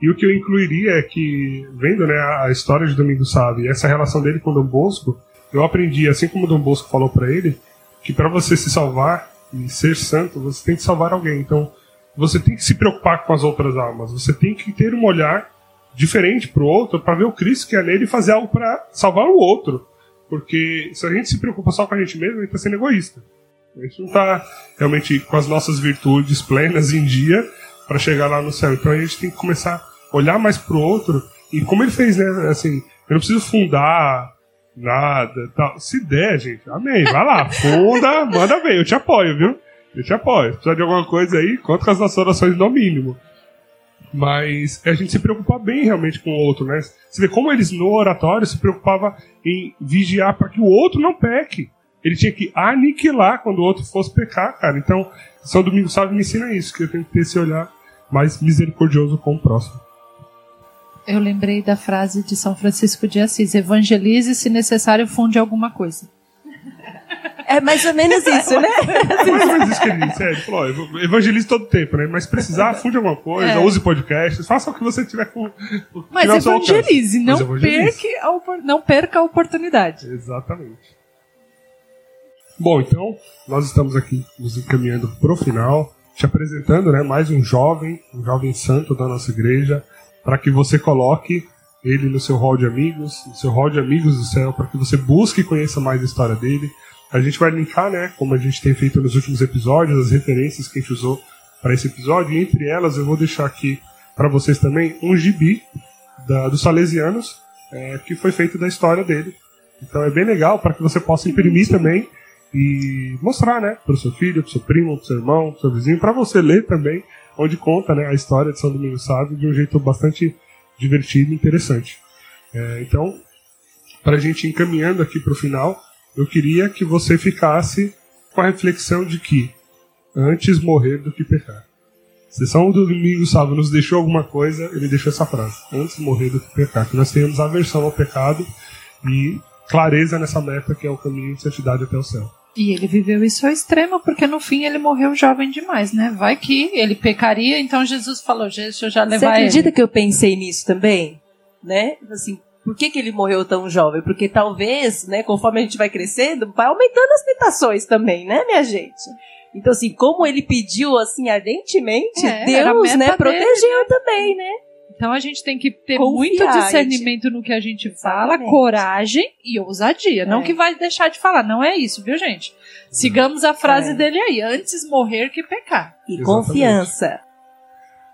Speaker 2: E o que eu incluiria é que, vendo né, a história de Domingo Sabe, essa relação dele com Dom Bosco, eu aprendi, assim como Dom Bosco falou para ele, que para você se salvar e ser santo, você tem que salvar alguém. Então, você tem que se preocupar com as outras almas. Você tem que ter um olhar diferente para o outro para ver o Cristo que é nele e fazer algo para salvar o outro. Porque se a gente se preocupa só com a gente mesmo, a gente está sendo egoísta. A gente não está realmente com as nossas virtudes plenas em dia para chegar lá no céu. Então a gente tem que começar olhar mais pro outro. E como ele fez, né? Assim, eu não preciso fundar nada tal. Se der, gente, amém. Vai lá, funda, *laughs* manda ver, eu te apoio, viu? Eu te apoio. Se precisar de alguma coisa aí, conta com as nossas orações no mínimo. Mas a gente se preocupar bem realmente com o outro, né? Você vê como eles no oratório se preocupavam em vigiar para que o outro não peque. Ele tinha que aniquilar quando o outro fosse pecar, cara. Então, São Domingo Sábio me ensina isso, que eu tenho que ter esse olhar mais misericordioso com o próximo.
Speaker 5: Eu lembrei da frase de São Francisco de Assis: evangelize se necessário, funde alguma coisa.
Speaker 3: É mais ou menos isso, né?
Speaker 2: É mais ou menos isso que ele disse. É, ele falou: evangelize todo tempo, né? Mas precisar, funde alguma coisa, é. use podcasts, faça o que você tiver com.
Speaker 5: Mas evangelize, não, Mas evangelize. A, não perca a oportunidade.
Speaker 2: Exatamente. Bom, então, nós estamos aqui nos encaminhando para o final, te apresentando né, mais um jovem, um jovem santo da nossa igreja, para que você coloque ele no seu hall de amigos, no seu hall de amigos do céu, para que você busque e conheça mais a história dele. A gente vai linkar, né, como a gente tem feito nos últimos episódios, as referências que a gente usou para esse episódio, e entre elas eu vou deixar aqui para vocês também um gibi da, dos salesianos, é, que foi feito da história dele. Então é bem legal para que você possa imprimir também e mostrar, né, para o seu filho, para o seu primo, para o seu irmão, para o seu vizinho, para você ler também, onde conta, né, a história de São Domingos Sábio de um jeito bastante divertido e interessante. É, então, para a gente encaminhando aqui para o final, eu queria que você ficasse com a reflexão de que antes morrer do que pecar. Se São Domingos Sábio nos deixou alguma coisa, ele deixou essa frase: antes morrer do que pecar. Que nós tenhamos aversão ao pecado e clareza nessa meta que é o caminho de santidade até o céu.
Speaker 5: E ele viveu isso ao extremo, porque no fim ele morreu jovem demais, né? Vai que ele pecaria, então Jesus falou, deixa eu já levar
Speaker 3: Você acredita
Speaker 5: ele.
Speaker 3: que eu pensei nisso também? Né? Assim, por que, que ele morreu tão jovem? Porque talvez, né, conforme a gente vai crescendo, vai aumentando as tentações também, né, minha gente? Então, assim, como ele pediu, assim, ardentemente,
Speaker 5: É,
Speaker 3: Deus, né,
Speaker 5: dele,
Speaker 3: protegeu também, né?
Speaker 5: Então a gente tem que ter
Speaker 3: Confiar,
Speaker 5: muito discernimento no que a gente fala,
Speaker 3: Exatamente.
Speaker 5: coragem e ousadia. Não
Speaker 3: É.
Speaker 5: que vai deixar de falar, não é isso, viu, gente? Sigamos a frase
Speaker 3: É.
Speaker 5: dele aí: antes morrer que pecar.
Speaker 3: E
Speaker 2: Exatamente.
Speaker 3: confiança.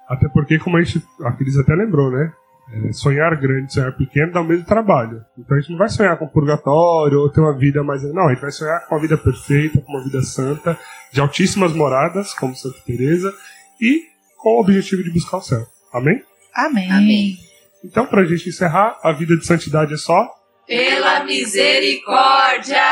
Speaker 2: Até porque, como a gente, a Cris até lembrou, né? É, sonhar grande, sonhar pequeno dá o mesmo trabalho. Então a gente não vai sonhar com purgatório ou ter uma vida mais. Não, a gente vai sonhar com uma vida perfeita, com uma vida santa, de altíssimas moradas, como Santa Teresa, e com o objetivo de buscar o céu. Amém?
Speaker 5: Amém.
Speaker 4: Amém.
Speaker 2: Então, pra gente encerrar, a vida de santidade é só
Speaker 5: Pela misericórdia!